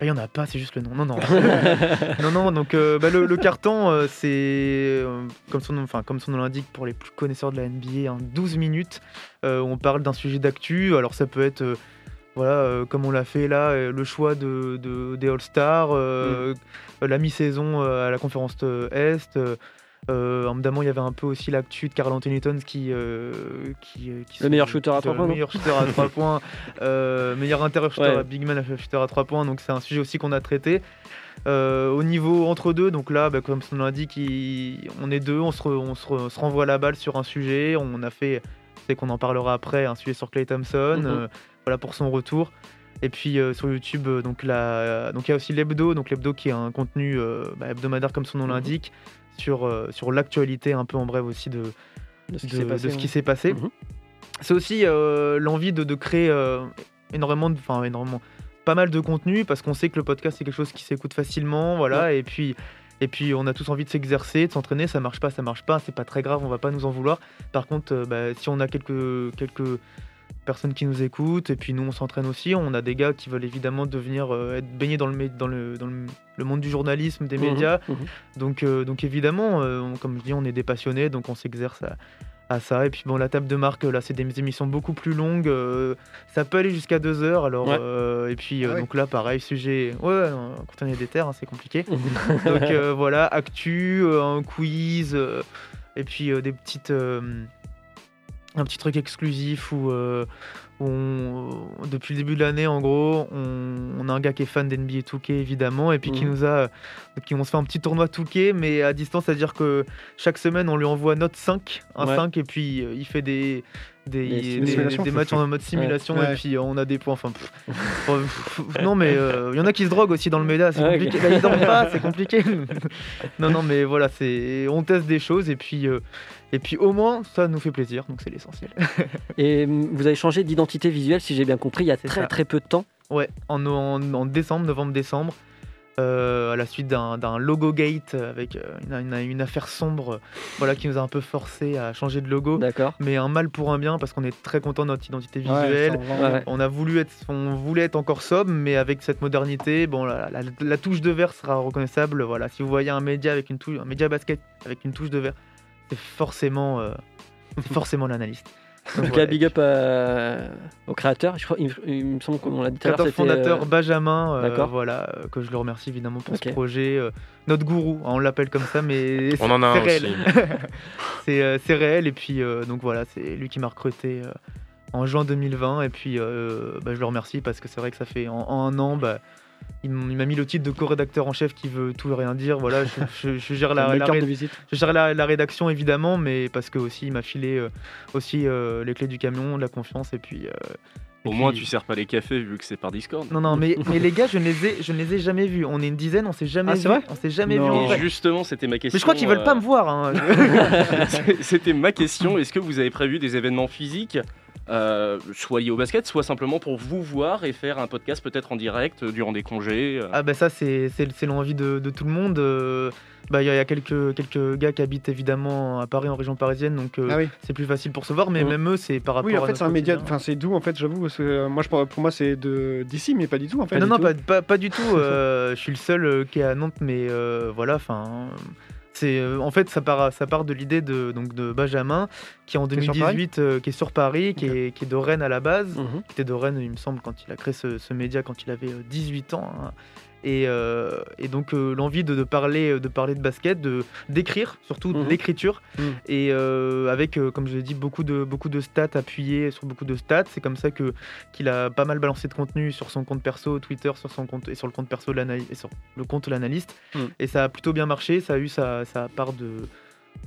Euh, Il n'y en a pas, c'est juste le nom. Non, non. non, non, donc euh, bah, le, le carton, euh, c'est, euh, comme, son nom- enfin, comme son nom l'indique, pour les plus connaisseurs de la NBA, hein, 12 minutes. on parle d'un sujet d'actu. Alors ça peut être, voilà, comme on l'a fait là, le choix de, de- des All-Stars, euh, la mi-saison à la conférence Est. euh, il y avait un peu aussi l'actu de Carl Anthony Towns qui, euh, qui, euh, qui Le meilleur shooter à qui trois sont- points, Le meilleur shooter à 3 points, euh, meilleur intérieur shooter, Ouais. à big man shooter à 3 points. Donc c'est un sujet aussi qu'on a traité. Euh, au niveau entre deux, donc là, bah, comme son nom l'indique, il- on est deux, on se, re- on se re- se renvoie la balle sur un sujet. On a fait, c'est qu'on en parlera après, un sujet sur Clay Thompson, Mhm. euh, voilà pour son retour. Et puis euh, sur YouTube, euh, donc il y a aussi l'hebdo, donc l'hebdo qui est un contenu euh, bah, hebdomadaire comme son nom Mhm. l'indique, sur euh, sur l'actualité un peu en bref aussi de de ce qui s'est passé. ce ouais. Mhm. C'est aussi euh, l'envie de, de créer euh, énormément, de, enfin énormément, pas mal de contenu parce qu'on sait que le podcast c'est quelque chose qui s'écoute facilement, voilà. Et puis et puis on a tous envie de s'exercer, de s'entraîner. Ça marche pas, ça marche pas, c'est pas très grave, on va pas nous en vouloir. Par contre, euh, bah, si on a quelques quelques personnes qui nous écoutent et puis nous on s'entraîne aussi, on a des gars qui veulent évidemment devenir euh, être baignés dans le mé- dans le dans le, le monde du journalisme, des Mhm, médias. mhm. Donc, euh, donc évidemment, euh, on- comme je dis, on est des passionnés, donc on s'exerce à, à ça. Et puis bon, la table de marque, là, c'est des émissions beaucoup plus longues. euh, ça peut aller jusqu'à deux heures. Alors, Ouais. euh, et puis euh, Ah ouais. donc là, pareil, sujet. Ouais, quand on est des terres, hein, c'est compliqué. donc euh, voilà, actu, euh, un quiz, euh, et puis euh, des petites. Un petit truc exclusif où, euh, on- depuis le début de l'année, en gros, on, on a un gars qui est fan d'NBA 2K évidemment, et puis qui Mhm. nous a, qui on se fait un petit tournoi 2K, mais à distance, c'est-à-dire que chaque semaine, on lui envoie note 5, un Ouais. 5, et puis euh, il fait des des, Des des- simulations. des matchs en mode simulation, Ouais. et puis euh, on a des points. Enfin, pff. Non, mais euh, il y en a qui se droguent aussi dans le méda, c'est compliqué. Là, ils dorment pas, c'est compliqué. non, non, mais voilà, c'est on teste des choses, et puis. euh, et puis au moins, ça nous fait plaisir, donc c'est l'essentiel. Et hum, vous avez changé d'identité visuelle, si j'ai bien compris, il y a très ça. très peu de temps. Ouais, en, en, en décembre, novembre-décembre, euh, à la suite d'un logo gate avec euh, une, une- une affaire sombre euh, voilà, qui nous a un peu forcé à changer de logo. D'accord. Mais un mal pour un bien parce qu'on est très content de notre identité visuelle. on va- Ouais. on a voulu être, on voulait être encore sobre, mais avec cette modernité, bon, la, la- la touche de verre sera reconnaissable. Voilà, si vous voyez un média avec une touche, un média basket avec une touche de verre, c'est forcément, euh, c'est forcément l'analyste. En tout cas, big up au créateur. Je crois, il, il me semble qu'on l'a dit tout à l'heure. Fondateur euh, Benjamin, euh, voilà, euh, que je le remercie évidemment pour ce projet. euh, notre gourou, hein, on l'appelle comme ça, mais On en a c'est un réel. aussi. c'est euh, réel, et puis euh, donc voilà, c'est lui qui m'a recruté euh, en juin 2020, et puis euh, bah, je le remercie parce que c'est vrai que ça fait en, en un an, bah, il m'a mis le titre de co-rédacteur en chef qui veut tout et rien dire. Voilà, je, je- je gère la, une belle la carte ré- de visite. je gère la, la rédaction évidemment, mais parce que aussi il m'a filé euh, aussi euh, les clés du camion, de la confiance, et puis. euh, et Au moins, tu sers pas les cafés vu que c'est par Discord. non, non, mais, mais les gars, je ne les ai, je ne les ai jamais vus. On est une dizaine, on s'est jamais Ah, c'est vrai on s'est jamais Non. Et justement, c'était ma question. Mais je crois qu'ils veulent euh, pas me voir. hein. C'était ma question. Est-ce que vous avez prévu des événements physiques, euh, soit au basket, soit simplement pour vous voir et faire un podcast peut-être en direct euh, durant des congés euh ah bah ça, c'est l'envie de, de tout le monde. Euh, Bah il y, a- il y a quelques quelques gars qui habitent évidemment à Paris, en région parisienne, donc euh, Ah oui. c'est plus facile pour se voir. Mais Mhm. même eux, c'est par rapport. Oui, en à fait, c'est un média. Enfin, c'est d'où en fait, j'avoue. moi, je, pour moi, c'est de d'ici, mais pas du tout en fait. non, non, pas, pas, pas du tout. euh, je suis le seul euh, qui est à Nantes, mais euh, voilà, enfin. C'est euh, en fait ça part ça part de l'idée de donc de Benjamin qui en Qui est sur 2018 euh, qui est sur Paris qui, est, qui est de Rennes à la base Mhm. qui était de Rennes il me semble quand il a créé ce, ce média quand il avait euh, 18 ans hein. Et, euh, et donc euh, l'envie de, de parler de parler de basket de d'écrire surtout de Mhm. l'écriture Mhm. et euh, avec euh, comme je l'ai dit beaucoup de beaucoup de stats appuyées sur beaucoup de stats c'est comme ça que qu'il a pas mal balancé de contenu sur son compte perso Twitter sur son compte et sur le compte perso de l'analyste et sur le compte l'analyste Mhm. et ça a plutôt bien marché ça a eu sa, sa part de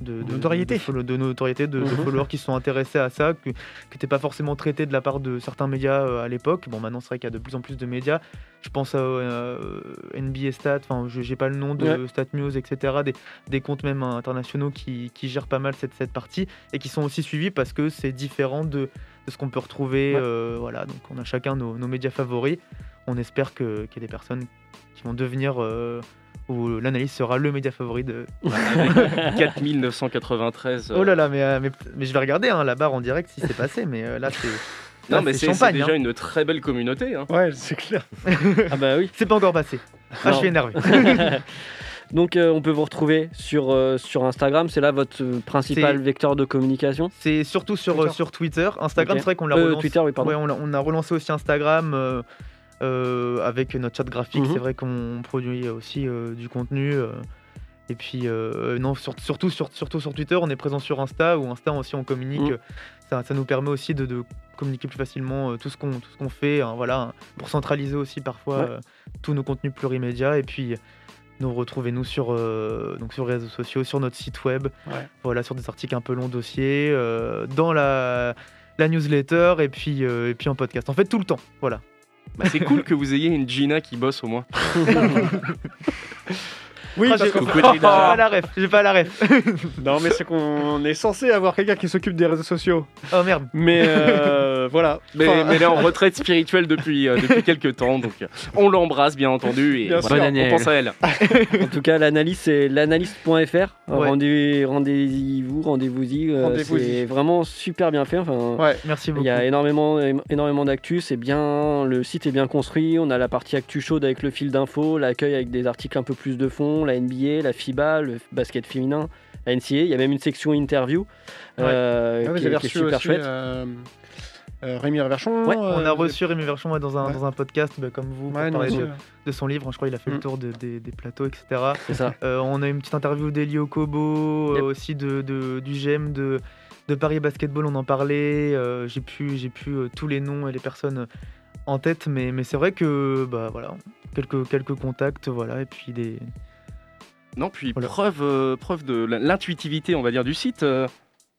de, de- Notoriété. de, notoriété de, de Mhm. followers qui se sont intéressés à ça que qui n'était pas forcément traité de la part de certains médias euh, à l'époque bon maintenant c'est vrai qu'il y a de plus en plus de médias je pense à euh, NBA Stats enfin je j'ai pas le nom de Ouais. Stat News etc des, des comptes même internationaux qui, qui gèrent pas mal cette, cette partie et qui sont aussi suivis parce que c'est différent de, de ce qu'on peut retrouver Ouais. euh, voilà donc on a chacun nos, nos médias favoris on espère qu'il y a des personnes qui vont devenir euh, où l'analyse sera le média favori de, 4993. euh, Oh là là, mais, euh, mais, mais je vais regarder hein, la barre en direct si c'est passé, mais euh, là c'est. Non, là, mais c'est déjà hein. une très belle communauté. hein. Ouais, c'est clair. Ah bah oui. C'est pas encore passé. Ah, Non. je suis énervé. Donc euh, on peut vous retrouver sur, euh, sur Instagram, c'est là votre principal vecteur de communication? C'est surtout sur Twitter. Twitter. sur Twitter. Instagram, c'est vrai qu'on l'a Euh, relancé. Twitter, oui, pardon. Ouais, on, a relancé aussi Instagram avec notre chat graphique. Mhm. C'est vrai qu'on produit aussi euh, du contenu. euh, et puis, euh, non, sur- surtout, sur, surtout sur Twitter, on est présent sur Insta, où Insta aussi on communique. Mhm. euh, Ça, ça nous permet aussi de, de communiquer plus facilement euh, tout ce qu'on tout ce qu'on fait. hein, voilà, hein, pour centraliser aussi parfois Ouais. euh, tous nos contenus plurimédias. Et puis, nous retrouvez-nous sur, euh, donc sur les réseaux sociaux, sur notre site web, Ouais. voilà, sur des articles un peu longs dossiers, euh, dans la, la newsletter et puis, euh, et puis en podcast. En fait, tout le temps. Voilà. Bah, c'est cool que vous ayez une Gina qui bosse au moins. Oui, Ah, parce fait- j'ai pas la ref. J'ai pas la ref. Non, mais c'est qu'on est censé avoir quelqu'un qui s'occupe des réseaux sociaux. oh merde. Mais euh, voilà. Mais, Enfin, mais elle est en retraite spirituelle depuis, euh, depuis quelques temps, donc euh, on l'embrasse bien entendu et Bien voilà, on pense à elle. en tout cas, l'analyse, c'est l'analyste.fr. Ouais. Rendez- Rendez-vous, rendez-vous-y. euh, c'est vraiment super bien fait. Enfin, Ouais. Merci Il beaucoup. y a énormément, énormément d'actu, c'est bien, le site est bien construit, on a la partie actu chaude avec le fil d'infos, l'accueil avec des articles un peu plus de fond, la NBA, la FIBA, le basket féminin, la NCA, il y a même une section interview euh, Ah oui, qui, j'avais est, qui est reçu super aussi, chouette. euh, euh, Rémi Reverchon. Ouais, On a reçu Rémi Verchon ouais, dans, un, Ouais. dans un podcast bah, comme vous pour Ouais, parler de, de son livre. Je crois qu'il a fait Mm. le tour de- des- des plateaux, etc. C'est ça. Euh, on a une petite interview d'Elio Kobo, euh, aussi de, de- du GM de, de Paris Basketball, on en parlait. euh, j'ai plus, j'ai plus euh, tous les noms et les personnes en tête, mais, mais c'est vrai que bah voilà, quelques quelques contacts, voilà, et puis des. Non, puis Voilà. preuve, euh, preuve de l'intuitivité, on va dire, du site. euh,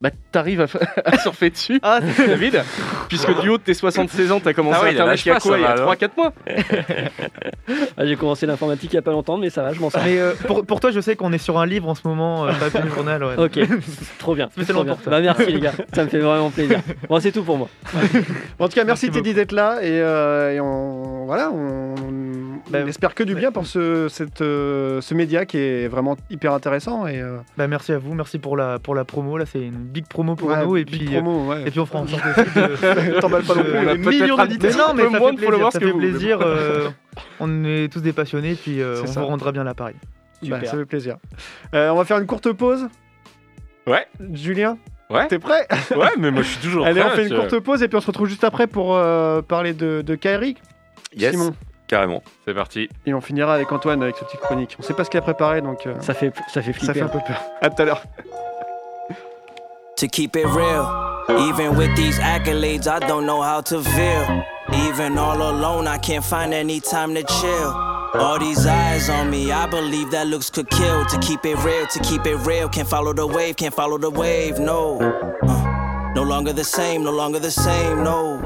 bah, t'arrives à, surfer dessus, Ah, David, puisque du haut de tes 76 ans, t'as commencé Ah ouais, Internet il y a pas, quoi Il y a va, alors. 3-4 mois Ah, J'ai commencé l'informatique il y a pas longtemps, mais ça va, je m'en sors. mais euh, pour, pour toi, je sais qu'on est sur un livre en ce moment, euh, pas un journal. Ouais. Ok, trop bien. Trop bien. pour toi. Bah, merci les gars, ça me fait vraiment plaisir. Bon, c'est tout pour moi. En tout cas, merci, Merci Teddy d'être là et, euh, et on, voilà, on, Bah, on espère que du bien pour ce, cette, euh, ce média qui est vraiment hyper intéressant. Et, euh, Bah, merci à vous, merci pour la, pour la promo. Là, c'est une big promo pour ouais, nous. Et big puis, euh, promo, ouais. et puis on fera en sorte de. T'emballes pas non plus, on a millions un d'auditeurs. petit Non, mais ça fait plaisir. Ça fait mais plaisir. euh, on est tous des passionnés, puis euh, on ça. vous rendra bien l'appareil. Bah, ça fait plaisir. Euh, on va faire une courte pause. Ouais. Julien, Ouais. t'es prêt? Ouais, mais moi je suis toujours Allez, prêt. on fait une courte pause et puis on se retrouve juste après pour euh, parler de, de Kairi. Yes, Simon. Carrément. C'est parti. Et on finira avec Antoine avec sa petite chronique. On sait pas ce qu'il a préparé donc euh, Ça fait, ça fait ça flipper. fait un peu peur. À tout à l'heure. To keep it real, even with these accolades, I don't know how to feel. Even all alone, I can't find any time to chill. All these eyes on me, I believe that looks could kill. To keep it real, to keep it real, can't follow the wave, can't follow the wave, no. Uh, no longer the same, no longer the same, no.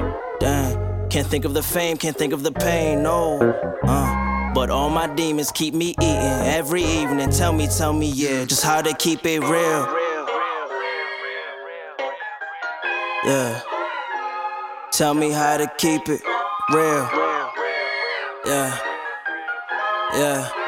Can't think of the fame, can't think of the pain, no. Uh, but all my demons keep me eating every evening. Tell me, tell me, yeah, just how to keep it real. Yeah. Tell me how to keep it real. Yeah. Yeah.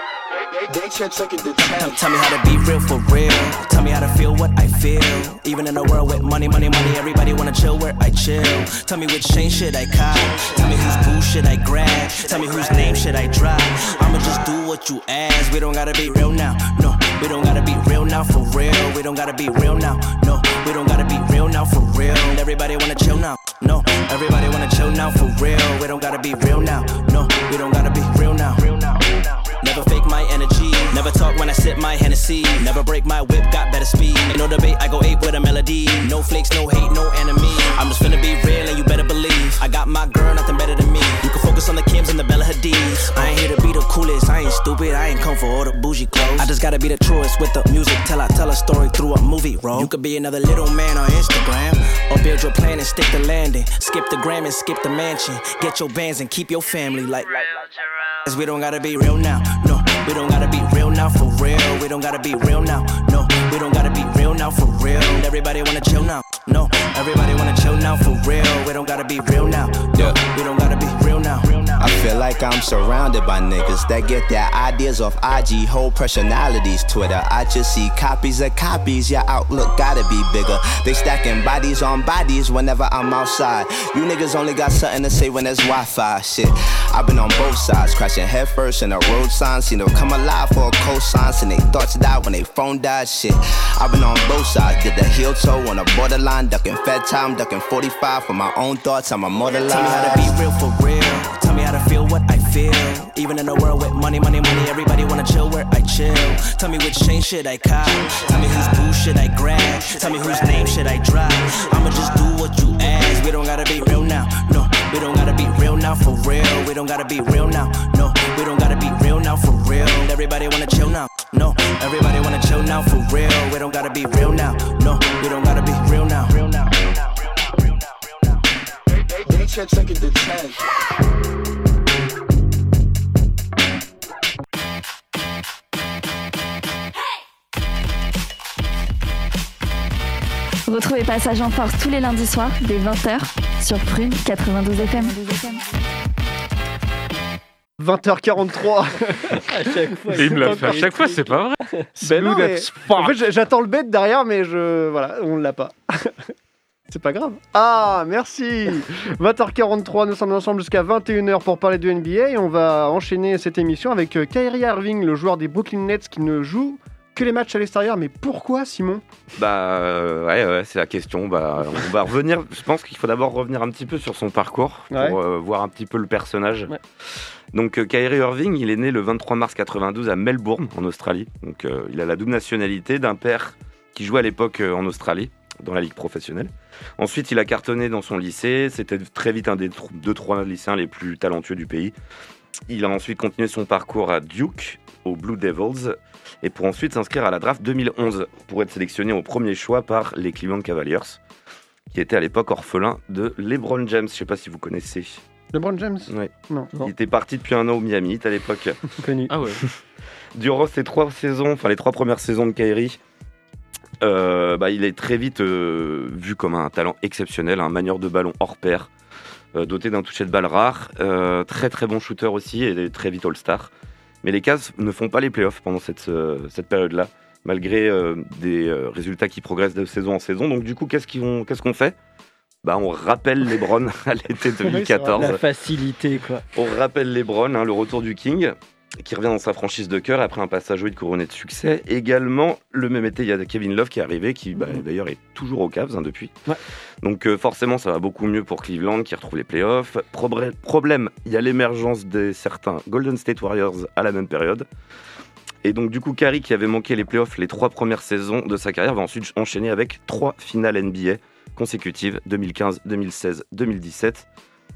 Tell, tell me how to be real for real. Tell me how to feel what I feel. Even in a world with money, money, money, everybody wanna chill where I chill. Tell me which chain should I cop. Tell me whose boo should I grab. Tell me whose name should I drop. I'ma just do what you ask. We don't gotta be real now. No, we don't gotta be real now for real. We don't gotta be real now. No, we don't gotta be real now for real. Everybody wanna chill now. No, everybody wanna chill now for real. We don't gotta be real now. No, we don't gotta be real now. real now. Never fake my energy. Never talk when I sip my Hennessy. Never break my whip, got better speed. Ain't no debate, I go ape with a melody. No flakes, no hate, no enemy. I'm just finna be real and you better believe. I got my girl, nothing better than me. You can focus on the Kims and the Bella Hadids. I ain't here to be the coolest, I ain't stupid, I ain't come for all the bougie clothes. I just gotta be the truest with the music. Till I tell a story through a movie, bro. You could be another little man on Instagram. Or build your plan and stick the landing. Skip the gram and skip the mansion. Get your bands and keep your family like. We don't gotta be real now. No, we don't gotta be real now for real. We don't gotta be real now. No, we don't gotta be real now for real. Everybody wanna chill now. No, everybody wanna chill now for real. We don't gotta be real now. No, we don't gotta be real now. I feel like I'm surrounded by niggas that get their ideas off IG, whole personalities, Twitter. I just see copies of copies, your outlook gotta be bigger. They stacking bodies on bodies whenever I'm outside. You niggas only got something to say when there's Wi Fi. Shit, I've been on both sides, crashing headfirst in a road sign. Seen them come alive for a cosign, and they thoughts died when they phone died. Shit, I've been on both sides, did the heel toe on a borderline, ducking fed time, ducking 45 for my own thoughts. I'm immortalized. Tell me how to be real for real. Tell me how to feel what I feel. Even in a world with money, money, money, everybody wanna chill where I chill. Tell me which chain should I cop. Tell me whose boo should I grab. Tell me whose name should I drop. I'ma just do what you ask. We don't gotta be real now. No, we don't gotta be real now for real. We don't gotta be real now. No, we don't gotta be real now for real. Everybody wanna chill now. No, everybody wanna chill now for real. We don't gotta be real now. No, we don't gotta be real now. Real now. Retrouvez Passage en Force tous les lundis soirs dès 20h sur Prune 92 FM. 20h43. À chaque fois, Et il me l'a fait à chaque fois, c'est pas vrai. Ben non, mais- en fait, j'attends le bête derrière, mais je. Voilà, on l'a pas. C'est pas grave. Ah, merci 20h43, nous sommes ensemble jusqu'à 21h pour parler de NBA et on va enchaîner cette émission avec euh, Kyrie Irving, le joueur des Brooklyn Nets qui ne joue que les matchs à l'extérieur. Mais pourquoi, Simon? Bah euh, ouais, ouais c'est la question. Bah, on va revenir. Je pense qu'il faut d'abord revenir un petit peu sur son parcours pour Ouais. euh, voir un petit peu le personnage. Ouais. Donc euh, Kyrie Irving, il est né le 23 mars 92 à Melbourne, en Australie. Donc euh, il a la double nationalité d'un père qui jouait à l'époque en Australie, dans la ligue professionnelle. Ensuite, il a cartonné dans son lycée. C'était très vite un des 2-3 lycéens les plus talentueux du pays. Il a ensuite continué son parcours à Duke, aux Blue Devils, et pour ensuite s'inscrire à la draft 2011 pour être sélectionné au premier choix par les Cleveland Cavaliers, qui étaient à l'époque orphelins de LeBron James. Je sais pas si vous connaissez. LeBron James Ouais. Non. Il était parti depuis un an au Miami à l'époque. Connu. Ah ouais. Durant ces trois saisons, enfin les trois premières saisons de Kyrie, euh, bah, il est très vite euh, vu comme un talent exceptionnel, un manieur de ballon hors pair, euh, doté d'un toucher de balle rare, euh, très très bon shooter aussi et très vite All-Star. Mais les Cavs ne font pas les playoffs pendant cette, euh, cette période-là, malgré euh, des euh, résultats qui progressent de saison en saison. Donc du coup, qu'est-ce qu'on qu'est-ce qu'on fait? Bah, On rappelle LeBron à l'été 2014. La facilité, quoi. On rappelle LeBron, hein, le retour du King, qui revient dans sa franchise de cœur après un passage de couronné de succès. Également, le même été, il y a Kevin Love qui est arrivé, qui bah, d'ailleurs est toujours aux Cavs hein, depuis. Ouais. Donc euh, forcément, ça va beaucoup mieux pour Cleveland qui retrouve les playoffs. Probre- problème, il y a l'émergence des certains Golden State Warriors à la même période. Et donc du coup, Curry, qui avait manqué les playoffs les trois premières saisons de sa carrière, va ensuite enchaîner avec trois finales NBA consécutives, 2015, 2016, 2017.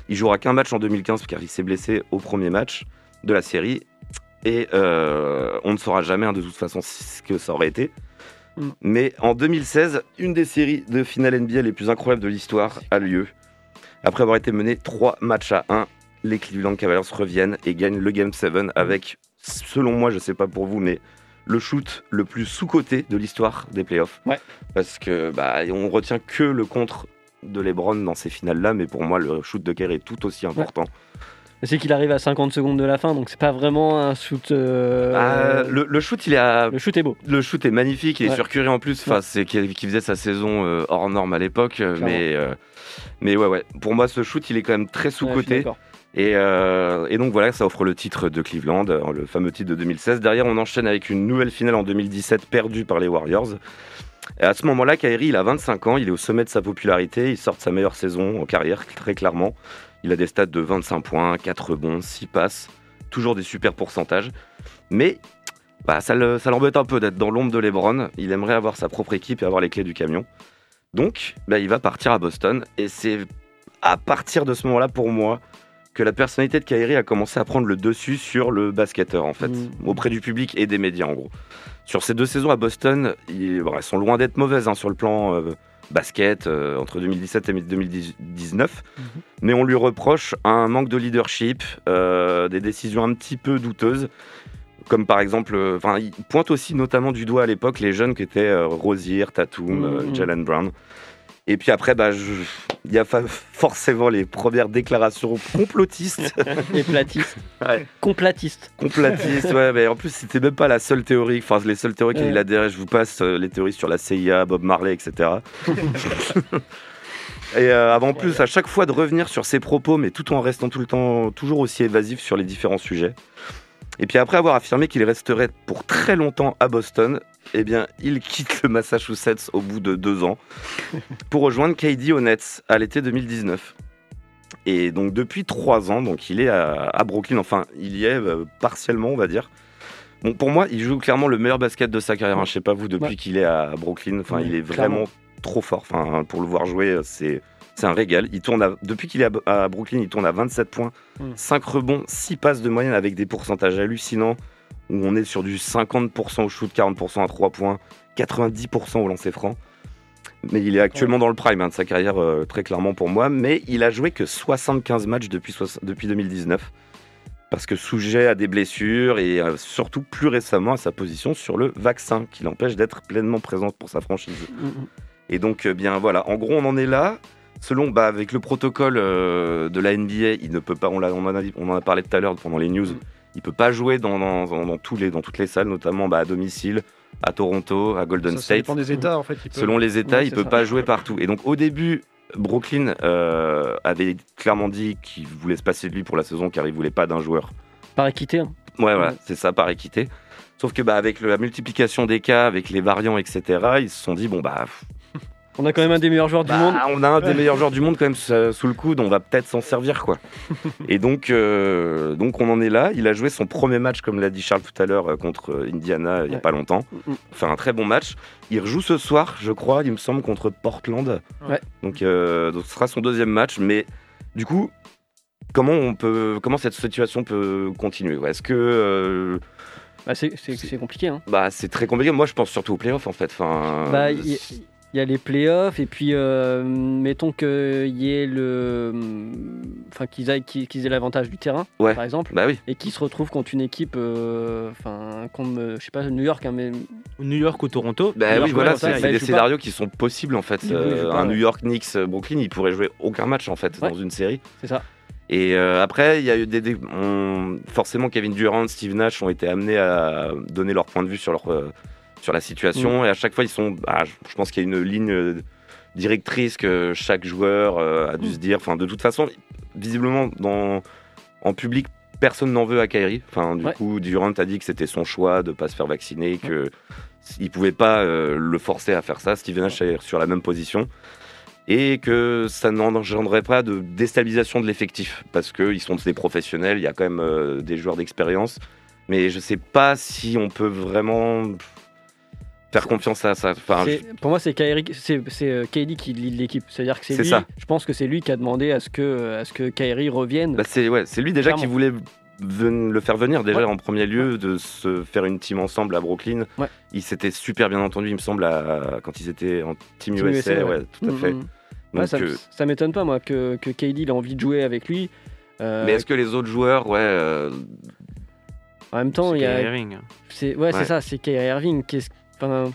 Il jouera qu'un match en 2015 car il s'est blessé au premier match de la série. Et euh, on ne saura jamais hein, de toute façon ce que ça aurait été. Mm. Mais en 2016, une des séries de finales NBA les plus incroyables de l'histoire a lieu. Après avoir été mené 3 matchs à 1, les Cleveland Cavaliers reviennent et gagnent le Game 7 avec, selon moi, je sais pas pour vous, mais le shoot le plus sous-coté de l'histoire des playoffs. Ouais. Parce que bah, on retient que le contre de LeBron dans ces finales-là, mais pour moi, le shoot de Kerr est tout aussi important. C'est qu'il arrive à 50 secondes de la fin, donc c'est pas vraiment un shoot. euh, Ah, le, le shoot, il est à- Le shoot est beau. Le shoot est magnifique, il est Ouais. sur Curry en plus. Enfin, c'est qui, qui faisait sa saison euh, hors norme à l'époque, euh, mais euh, mais ouais ouais. Pour moi, ce shoot, il est quand même très sous coté. et, et donc voilà, ça offre le titre de Cleveland, le fameux titre de 2016. Derrière, on enchaîne avec une nouvelle finale en 2017 perdue par les Warriors. Et à ce moment-là, Kyrie, il a 25 ans, il est au sommet de sa popularité, il sort de sa meilleure saison en carrière, très clairement. Il a des stats de 25 points, 4 rebonds, 6 passes, toujours des super pourcentages. Mais bah, ça le- ça l'embête un peu d'être dans l'ombre de LeBron. Il aimerait avoir sa propre équipe et avoir les clés du camion. Donc, bah, il va partir à Boston. Et c'est à partir de ce moment-là, pour moi, que la personnalité de Kyrie a commencé à prendre le dessus sur le basketteur, en fait, Mm. auprès du public et des médias, en gros. Sur ces deux saisons à Boston, ils, bon, elles sont loin d'être mauvaises hein, sur le plan euh, basket, euh, entre 2017 et 2019. Mais on lui reproche un manque de leadership, euh, des décisions un petit peu douteuses. Comme par exemple, euh, il pointe aussi notamment du doigt à l'époque les jeunes qui étaient Rosier, Tatum, Mhm. Jalen Brown. Et puis après, bah, je- il y a forcément les premières déclarations complotistes. Et platiste. Ouais. Complatiste. Complotistes, ouais, mais en plus, c'était même pas la seule théorie. Enfin, les seules théories qu'il adhérait, je vous passe euh, les théories sur la CIA, Bob Marley, etc. Et euh, avant plus, à chaque fois de revenir sur ses propos, mais tout en restant tout le temps toujours aussi évasif sur les différents sujets. Et puis après avoir affirmé qu'il resterait pour très longtemps à Boston, eh bien, il quitte le Massachusetts au bout de deux ans pour rejoindre KD aux Nets à l'été 2019. Et donc depuis trois ans, donc il est à, à Brooklyn. Enfin, il y est euh, partiellement, on va dire. Bon, pour moi, il joue clairement le meilleur basket de sa carrière. hein. Je sais pas vous, depuis Ouais. qu'il est à Brooklyn, enfin, Ouais, il est clairement. vraiment trop fort. Enfin, pour le voir jouer, euh, c'est c'est un régal. Il tourne à- depuis qu'il est à, à Brooklyn, il tourne à 27 points, Mm. 5 rebonds, 6 passes de moyenne avec des pourcentages hallucinants. Où on est sur du 50% au shoot, 40% à 3 points, 90% au lancer franc. Mais il est actuellement dans le prime hein, de sa carrière, euh, très clairement pour moi. Mais il a joué que 75 matchs depuis, soix- depuis 2019. Parce que sujet à des blessures et euh, surtout plus récemment à sa position sur le vaccin qui l'empêche d'être pleinement présent pour sa franchise. Mhm. Et donc, euh, bien voilà, en gros, on en est là. Selon, bah, avec le protocole euh, de la NBA, il ne peut pas, on, en, a, on en a parlé tout à l'heure pendant les news, il peut pas jouer dans, dans, dans- dans tous les, dans toutes les salles, notamment bah, à domicile, à Toronto, à Golden Ça, ça State. dépend des États, en fait. il peut- Selon les États, Ouais, il peut ça. pas jouer partout. Et donc au début, Brooklyn euh, avait clairement dit qu'il voulait se passer de lui pour la saison car il voulait pas d'un joueur. Par équité. hein. Ouais, voilà, c'est ça, par équité. Sauf que bah, avec le- la multiplication des cas, avec les variants, etc., ils se sont dit bon bah On a quand même un des meilleurs joueurs du Bah, monde. On a un des meilleurs joueurs du monde quand même sous le coude, on va peut-être s'en servir quoi. Et donc, euh, donc on en est là. Il a joué son premier match, comme l'a dit Charles tout à l'heure, euh, contre euh, Indiana il n'y a Ouais. pas longtemps. Mm. Faire un très bon match. Il rejoue ce soir, je crois, il me semble, contre Portland. Ouais. Donc, euh, donc ce sera son deuxième match. Mais du coup, comment on peut, comment cette situation peut continuer? Est-ce que euh, Bah, c'est- compliqué. Hein. bah, c'est très compliqué Moi, je pense surtout aux playoffs en fait. Enfin, Bah, y, il y a les playoffs et puis euh, mettons qu'il y ait le, enfin qu'ils aient l'avantage du terrain, Ouais. par exemple, bah oui. et qu'ils se retrouvent contre une équipe, euh, enfin contre, je sais pas, New York, hein, mais New York ou Toronto. Bah Alors oui, voilà, c'est bah, des scénarios qui sont possibles en fait. Euh, pas, un ouais. New York Knicks euh, Brooklyn, il pourrait jouer aucun match en fait Ouais. dans une série. c'est ça. Et euh, après, il y a eu des, des- on- forcément Kevin Durant, Steve Nash ont été amenés à donner leur point de vue sur leur euh, sur la situation Mm. et à chaque fois ils sont, ah, je, pense qu'il y a une ligne euh, directrice que chaque joueur euh, a dû Mm. se dire. Enfin, de toute façon, visiblement dans en public. Personne n'en veut à Kyrie. Enfin, du Ouais. coup, Durant a dit que c'était son choix de pas se faire vacciner, que il pouvait pas euh, le forcer à faire ça. Steven Nash est sur la même position et que ça n'engendrerait pas de déstabilisation de l'effectif parce qu'ils sont des professionnels, il y a quand même euh, des joueurs d'expérience, mais je sais pas si on peut vraiment faire confiance à ça. Enfin, C'est- Pour moi, c'est Kyrie, c'est c'est, euh, KD qui lead l'équipe. C'est-à-dire que c'est C'est lui. ça. Je pense que c'est lui qui a demandé à ce que, à ce que Kyrie revienne. bah, c'est ouais, c'est lui déjà qui voulait le faire venir déjà Ouais. en premier lieu de se faire une team ensemble à Brooklyn. Ouais. Il s'était super bien entendu, il me semble, à- quand ils étaient en team, Team USA, USA, ouais. ouais. tout à Mm, fait. mm. Donc, Ouais, ça, euh, ça m'étonne pas moi que, que KD il a envie de jouer avec lui. Euh, mais est-ce que les autres joueurs, ouais, euh, en même temps, C'est il y a, Kyrie Irving. c'est ouais, c'est Ouais. ça, c'est Kyrie Irving. Qu'est-ce, enfin,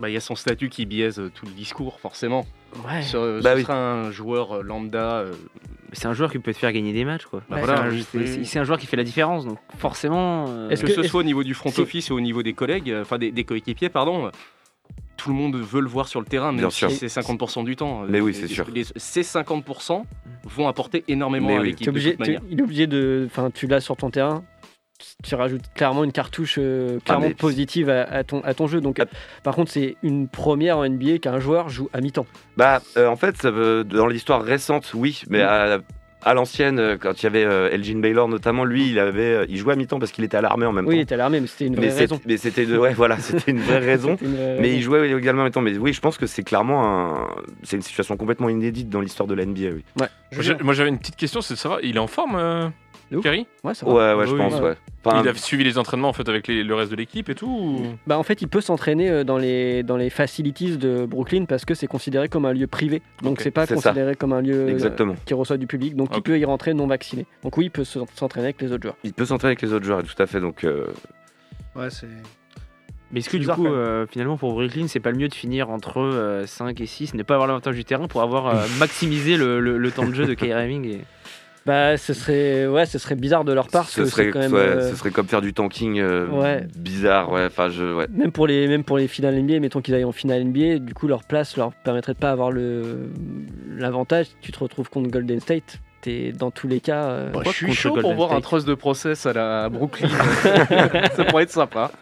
Bah, il y a son statut qui biaise euh, tout le discours, forcément. ouais. Ce, ce Bah oui. un joueur euh, lambda. euh, C'est un joueur qui peut te faire gagner des matchs, quoi. Bah C'est voilà, un- c'est- joueur qui fait la différence, donc forcément. euh, Est-ce que, que- ce soit au niveau du front office ou au niveau des collègues, enfin des, des coéquipiers, pardon. Tout le monde veut le voir sur le terrain, même Bien si c'est 50% du temps. Mais oui, c'est sûr. les- ces 50% vont apporter énormément Mais à oui. l'équipe. Il est obligé de, enfin, tu l'as sur ton terrain. Tu rajoutes clairement une cartouche euh, clairement Ah, mais- positive à, à ton, à ton jeu. Donc, Ah. par contre, c'est une première en NBA qu'un joueur joue à mi-temps. Bah, euh, en fait, ça veut- dans l'histoire récente, oui, mais à, à l'ancienne, euh, quand il y avait euh, Elgin Baylor notamment, lui, il avait, euh, il jouait à mi-temps parce qu'il était à l'armée en même Oui, il temps. était à l'armée, mais c'était une vraie mais raison. mais c'était de, ouais, voilà, c'était une vraie raison. C'était une vraie Mais raison. il jouait également en même temps. Mais oui, je pense que c'est clairement un, c'est une situation complètement inédite dans l'histoire de la NBA. Oui. Ouais. Moi, j'avais une petite question, c'est de savoir, il est en forme, euh? Kerry Ouais, ça va. Ouais, ouais, je Oui, pense, ouais. ouais. Enfin, Il a suivi les entraînements en fait avec les- le reste de l'équipe et tout ou- Bah en fait, il peut s'entraîner euh, dans les dans les facilities de Brooklyn parce que c'est considéré comme un lieu privé. Donc Ok, c'est pas ça. considéré comme un lieu euh, Exactement. qui reçoit du public. Donc il peut y rentrer non vacciné. Donc oui, il peut se- s'entraîner avec les autres joueurs. il peut s'entraîner avec les autres joueurs, tout à fait. Donc, euh, Ouais, c'est. Mais est-ce que du coup, euh, finalement, pour Brooklyn, c'est pas le mieux de finir entre euh, 5 et 6, ne pas avoir l'avantage du terrain pour avoir euh, maximisé le, le- le temps de jeu de Kyrie Irving et... Bah ce serait ouais, ce serait bizarre de leur part. ce que serait, quand même, ouais, euh, ce serait comme faire du tanking euh, Ouais. bizarre. Ouais, enfin, je, ouais. Même pour les même pour les finales NBA, mettons qu'ils aillent en finale NBA, du coup leur place leur permettrait de pas avoir le l'avantage. Tu te retrouves contre Golden State. T'es dans tous les cas. euh, Bah, je suis chaud pour voir un trust de process à la Brooklyn. ça pourrait être sympa.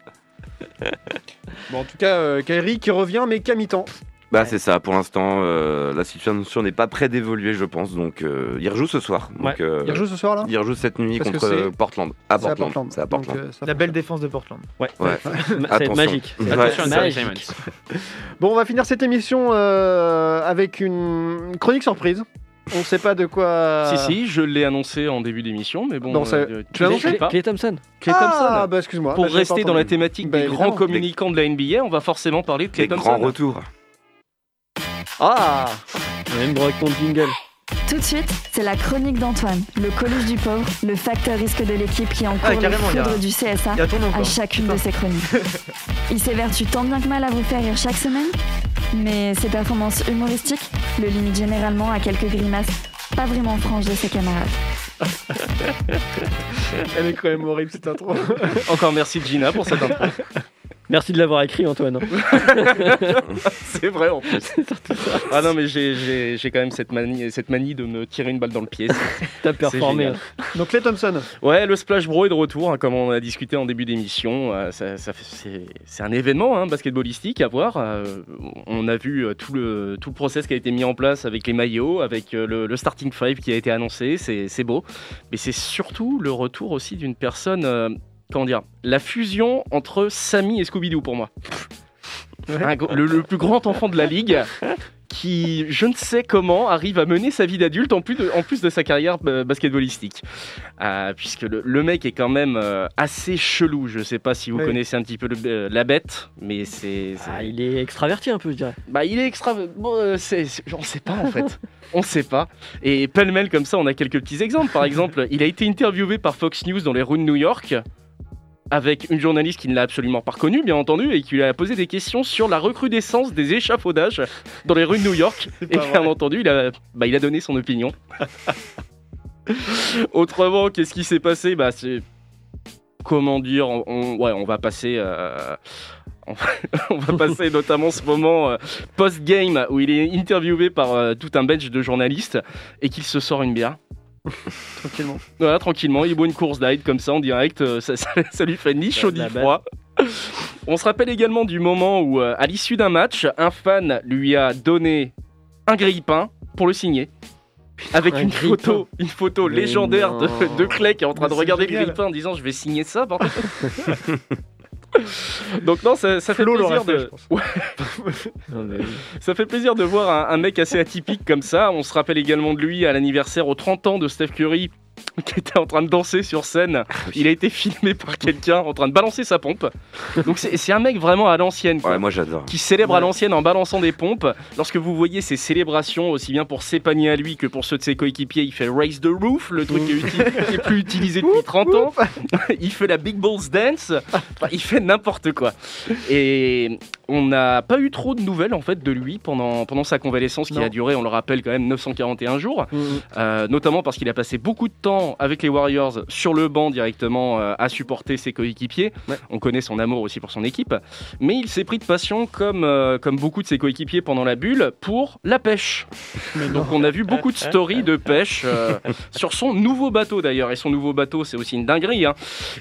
Bon, en tout cas, euh, Kyrie qui revient, mais qu'à mi-temps. Bah, c'est ça. Pour l'instant, euh, la situation n'est pas près d'évoluer, je pense. Donc, euh, il rejoue ce soir. Donc, Ouais. euh, Il rejoue ce soir là? il rejoue cette nuit Parce contre euh, Portland. À Portland. À euh, La belle défense de Portland. Ouais. Ouais. Ça va être Attention. magique. Attention magique. Bon, on va finir cette émission euh, avec une chronique surprise. On sait pas de quoi. Si, si, je l'ai annoncé en début d'émission, mais bon. Non, ça- euh, tu l'as annoncé. Clay Thompson. Clay Ah, Thompson. bah excuse-moi. Pour bah, rester dans la thématique Bah, des grands évidemment. communicants de la NBA, on va forcément parler de Clay Thompson. grands retours. Ah On a même droit avec ton jingle. Tout de suite, c'est la chronique d'Antoine, le coluche du pauvre, le facteur risque de l'équipe qui encourt Ah, le carrément, il y a- foudre du CSA à chacune de ses chroniques. Il s'évertue tant bien que mal à vous faire rire chaque semaine, mais ses performances humoristiques le limitent généralement à quelques grimaces pas vraiment franches de ses camarades. Elle est quand même horrible cette intro. Encore merci Gina pour cette intro. Merci de l'avoir écrit, Antoine. c'est vrai en plus. Ah non, mais j'ai- j'ai j'ai quand même cette manie, cette manie de me tirer une balle dans le pied. T'as performé. Donc Clay Thompson. Ouais, le Splash Bro est de retour, hein, comme on a discuté en début d'émission. Euh, ça- c'est c'est un événement hein, basketballistique à voir. Euh, on a vu euh, tout le, tout le process qui a été mis en place avec les maillots, avec le, le starting five qui a été annoncé. C'est c'est beau. Mais c'est surtout le retour aussi d'une personne. euh, comment dire La fusion entre Sammy et Scooby-Doo pour moi. Un le, le plus grand enfant de la ligue qui, je ne sais comment, arrive à mener sa vie d'adulte en plus de, en plus de sa carrière euh, basketballistique. Euh, puisque le, le mec est quand même euh, assez chelou. Je ne sais pas si vous Oui. connaissez un petit peu le- euh, la bête, mais c'est. Ah, il est extraverti un peu, je dirais. Bah, il est extra. Bon, on sait pas en fait. on sait pas. Et pêle-mêle comme ça, on a quelques petits exemples. Par exemple, il a été interviewé par Fox News dans les rues de New York avec une journaliste qui ne l'a absolument pas reconnu, bien entendu, et qui lui a posé des questions sur la recrudescence des échafaudages dans les rues de New York. Et bien vrai. entendu, il a, bah, il a donné son opinion. Autrement, qu'est-ce qui s'est passé? Bah, c'est comment dire on, on- ouais, on va passer. euh, on va- on va passer notamment ce moment euh, post-game où il est interviewé par euh, tout un bench de journalistes et qu'il se sort une bière. Tranquillement. Voilà, tranquillement, il boit une course light comme ça en direct, euh, ça, ça- ça lui fait ni chaud ni froid. On se rappelle également du moment où, euh, à l'issue d'un match, un fan lui a donné un grille-pain pour le signer. Avec Un une photo, une photo Mais légendaire de, non. de Clay qui est en train Mais de regarder le grille-pain en disant je vais signer ça. Donc non, ça, ça fait plaisir fait, de. Ouais. Non, mais. Ça fait plaisir de voir un, un mec assez atypique comme ça. On se rappelle également de lui à l'anniversaire aux 30 ans de Steph Curry qui était en train de danser sur scène. Il a été filmé par quelqu'un en train de balancer sa pompe. Donc c'est un mec vraiment à l'ancienne. Ouais, moi j'adore. Qui célèbre à l'ancienne en balançant des pompes. Lorsque vous voyez ses célébrations, aussi bien pour ses paniers à lui que pour ceux de ses coéquipiers, il fait Raise the Roof, le truc qui est, uti- qui est plus utilisé depuis 30 ans. il fait la Big Balls Dance. Enfin, il fait n'importe quoi. Et on n'a pas eu trop de nouvelles en fait de lui pendant, pendant sa convalescence qui Non. a duré, on le rappelle, quand même 941 jours. Mhm. Euh, notamment parce qu'il a passé beaucoup de temps avec les Warriors sur le banc directement euh, à supporter ses coéquipiers. Ouais. On connaît son amour aussi pour son équipe. Mais il s'est pris de passion, comme, euh, comme beaucoup de ses coéquipiers pendant la bulle, pour la pêche. Donc on a vu beaucoup de stories de pêche sur son nouveau bateau d'ailleurs. Et son nouveau bateau, c'est aussi une dinguerie. hein.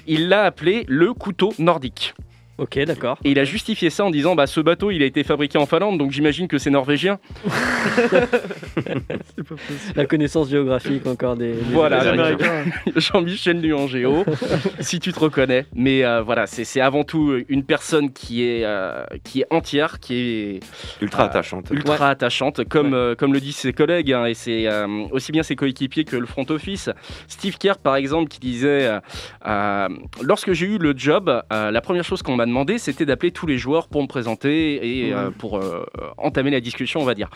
Il l'a appelé le couteau nordique. Ok, d'accord. Et il a justifié ça en disant bah ce bateau il a été fabriqué en Finlande donc j'imagine que c'est norvégien. La connaissance géographique encore des. des Voilà, Américains. Jean-Michel Nuangéo, si tu te reconnais. Mais euh, voilà, c'est c'est avant tout une personne qui est, euh, qui est entière, qui est Ultra Euh, attachante. ultra attachante, comme, euh, comme le disent ses collègues, hein, et c'est euh, aussi bien ses coéquipiers que le front office. Steve Kerr, par exemple, qui disait euh, euh, Lorsque j'ai eu le job, euh, la première chose qu'on m'a demandé, c'était d'appeler tous les joueurs pour me présenter et euh, pour euh, entamer la discussion, on va dire.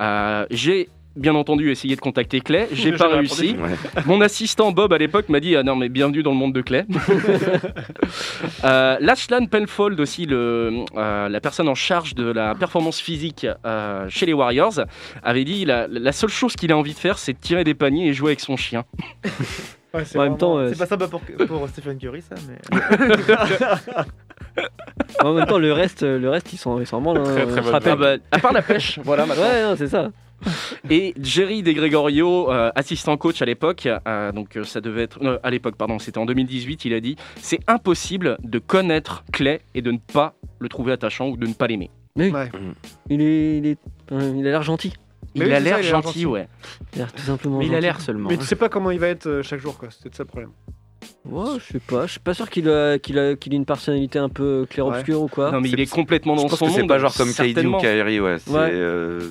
Euh, j'ai bien entendu essayé de contacter Clay, j'ai pas réussi. Ouais. Mon assistant Bob à l'époque m'a dit ah non mais bienvenue dans le monde de Clay. euh, Lachlan Penfold aussi le, euh, la personne en charge de la performance physique euh, chez les Warriors avait dit la, la seule chose qu'il a envie de faire c'est de tirer des paniers et jouer avec son chien. Ouais, En même temps, euh, C'est pas sympa pour, pour Stephen Curry, ça, mais. En même temps, le reste, le reste, ils s'en ils s'en hein. Très, On très se bonne rappelle- Ah bah, à part la pêche, voilà maintenant. Ouais, non, c'est ça. Et Jerry De Gregorio, euh, assistant coach à l'époque, euh, donc euh, ça devait être non, à l'époque, pardon, c'était en 2018, il a dit c'est impossible de connaître Clay et de ne pas le trouver attachant ou de ne pas l'aimer. Mais oui, Ouais. il est, il est, euh, il a l'air gentil. Mais Il oui, a c'est l'air ça, il a l'air gentil, ouais. Il a l'air tout simplement. Mais il a gentil. l'air seulement. Mais tu sais pas comment il va être euh, chaque jour, quoi. C'était ça le problème. Ouais, je sais pas. Je suis pas sûr qu'il a, qu'il a, qu'il ait une personnalité un peu clair-obscur ou quoi. Non, mais il est complètement Je dans pense son que c'est pas genre comme KD ou. Kyrie, ouais. C'est, Ouais. euh,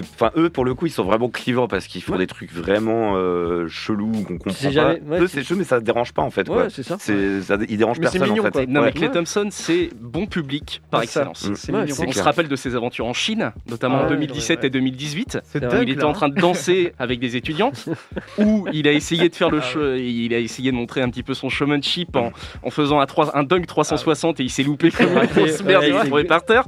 Enfin, eux, pour le coup, ils sont vraiment clivants parce qu'ils font Ouais. des trucs vraiment euh, chelous qu'on comprend pas. jamais- ouais, eux, c'est- chelou, mais ça dérange pas en fait. Ouais, c'est ça. Ils dérangent Mais c'est personne mignon, en fait. quoi. Non, mais. Clay Thompson, c'est bon public par excellence. C'est On se rappelle de ses aventures en Chine, notamment Ah en ouais, 2017 ouais, ouais. et 2018. C'est vrai. où dingue, il était là, en train de danser avec des étudiantes, où il a essayé de faire le, che- il a essayé de montrer un petit peu son showmanship en, en faisant un, un dunk 360 et il s'est loupé comme grosse ouais, merde, il est tombé par terre.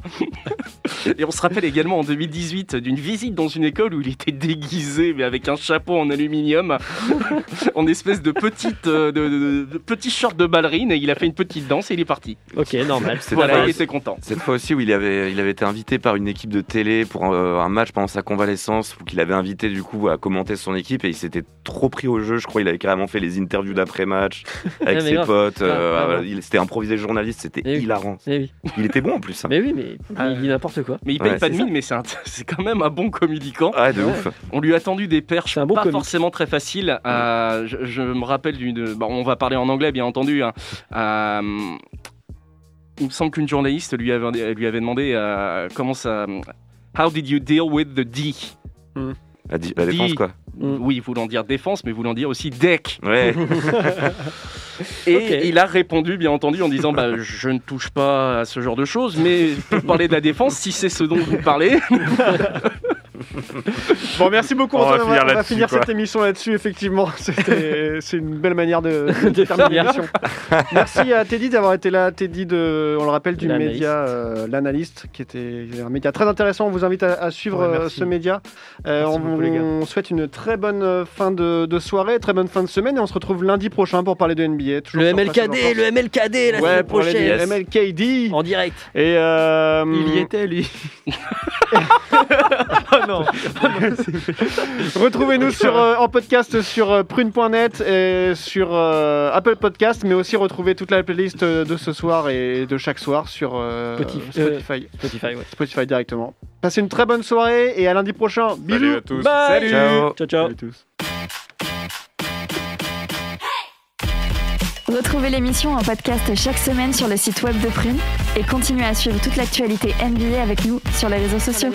Et on se rappelle également en 2018 d'une visite dans une école où il était déguisé, mais avec un chapeau en aluminium, en espèce de petite, euh, de, de- de petit short de ballerine, et il a fait une petite danse et il est parti. Ok, normal. C'est Voilà, il était content. Cette fois aussi où il avait, il avait été invité par une équipe de télé pour un, euh, un match pendant sa convalescence, où qu'il avait invité du coup à commenter son équipe et il s'était trop pris au jeu. Je crois il avait carrément fait les interviews d'après-match avec Ah, ses grave. potes. euh, Ah, il s'était improvisé journaliste, c'était oui. hilarant. Oui. Il était bon en plus. hein. Mais oui, mais il dit n'importe quoi. Mais il paye Ouais, pas de mine, mais c'est quand même un bon communicant. Ouais, de ouf. On lui a tendu des perches un bon pas comique. forcément très faciles. Euh, je, je me rappelle d'une. Bon, on va parler en anglais, bien entendu. hein. Euh, il me semble qu'une journaliste lui avait, lui avait demandé euh, comment ça. How did you deal with the D? La, di- la défense D. quoi. Oui, voulant dire défense, mais voulant dire aussi deck. Ouais. Et il a répondu, bien entendu, en disant bah, Je ne touche pas à ce genre de choses, mais pour parler de la défense, si c'est ce dont vous parlez. Bon, merci beaucoup. On va finir on va là-dessus, finir quoi. cette émission là-dessus, effectivement. C'était- C'est une belle manière de, de terminer l'émission. Merci à Teddy d'avoir été là. Teddy, de, on le rappelle, du média euh, L'Analyste, qui était un média très intéressant. On vous invite à, à suivre Ouais, euh, ce média. Euh, on beaucoup, on souhaite une très bonne euh, fin de, de soirée, très bonne fin de semaine. Et on se retrouve lundi prochain pour parler de NBA. toujours Le MLKD, le MLKD la Ouais, semaine prochaine. MLKD. En direct. Et euh, Il y était, lui. non. Retrouvez-nous sur, euh, en podcast sur euh, prune.net et sur euh, Apple Podcast, mais aussi retrouvez toute la playlist de ce soir et de chaque soir sur euh, Spotify, euh, Spotify. Spotify, ouais. Spotify directement. Passez une très bonne soirée et à lundi prochain. Bisous. Salut à tous. Bye. Salut. Ciao. Ciao, ciao. Salut tous. Retrouvez l'émission en podcast chaque semaine sur le site web de Prune et continuez à suivre toute l'actualité NBA avec nous sur les réseaux sociaux.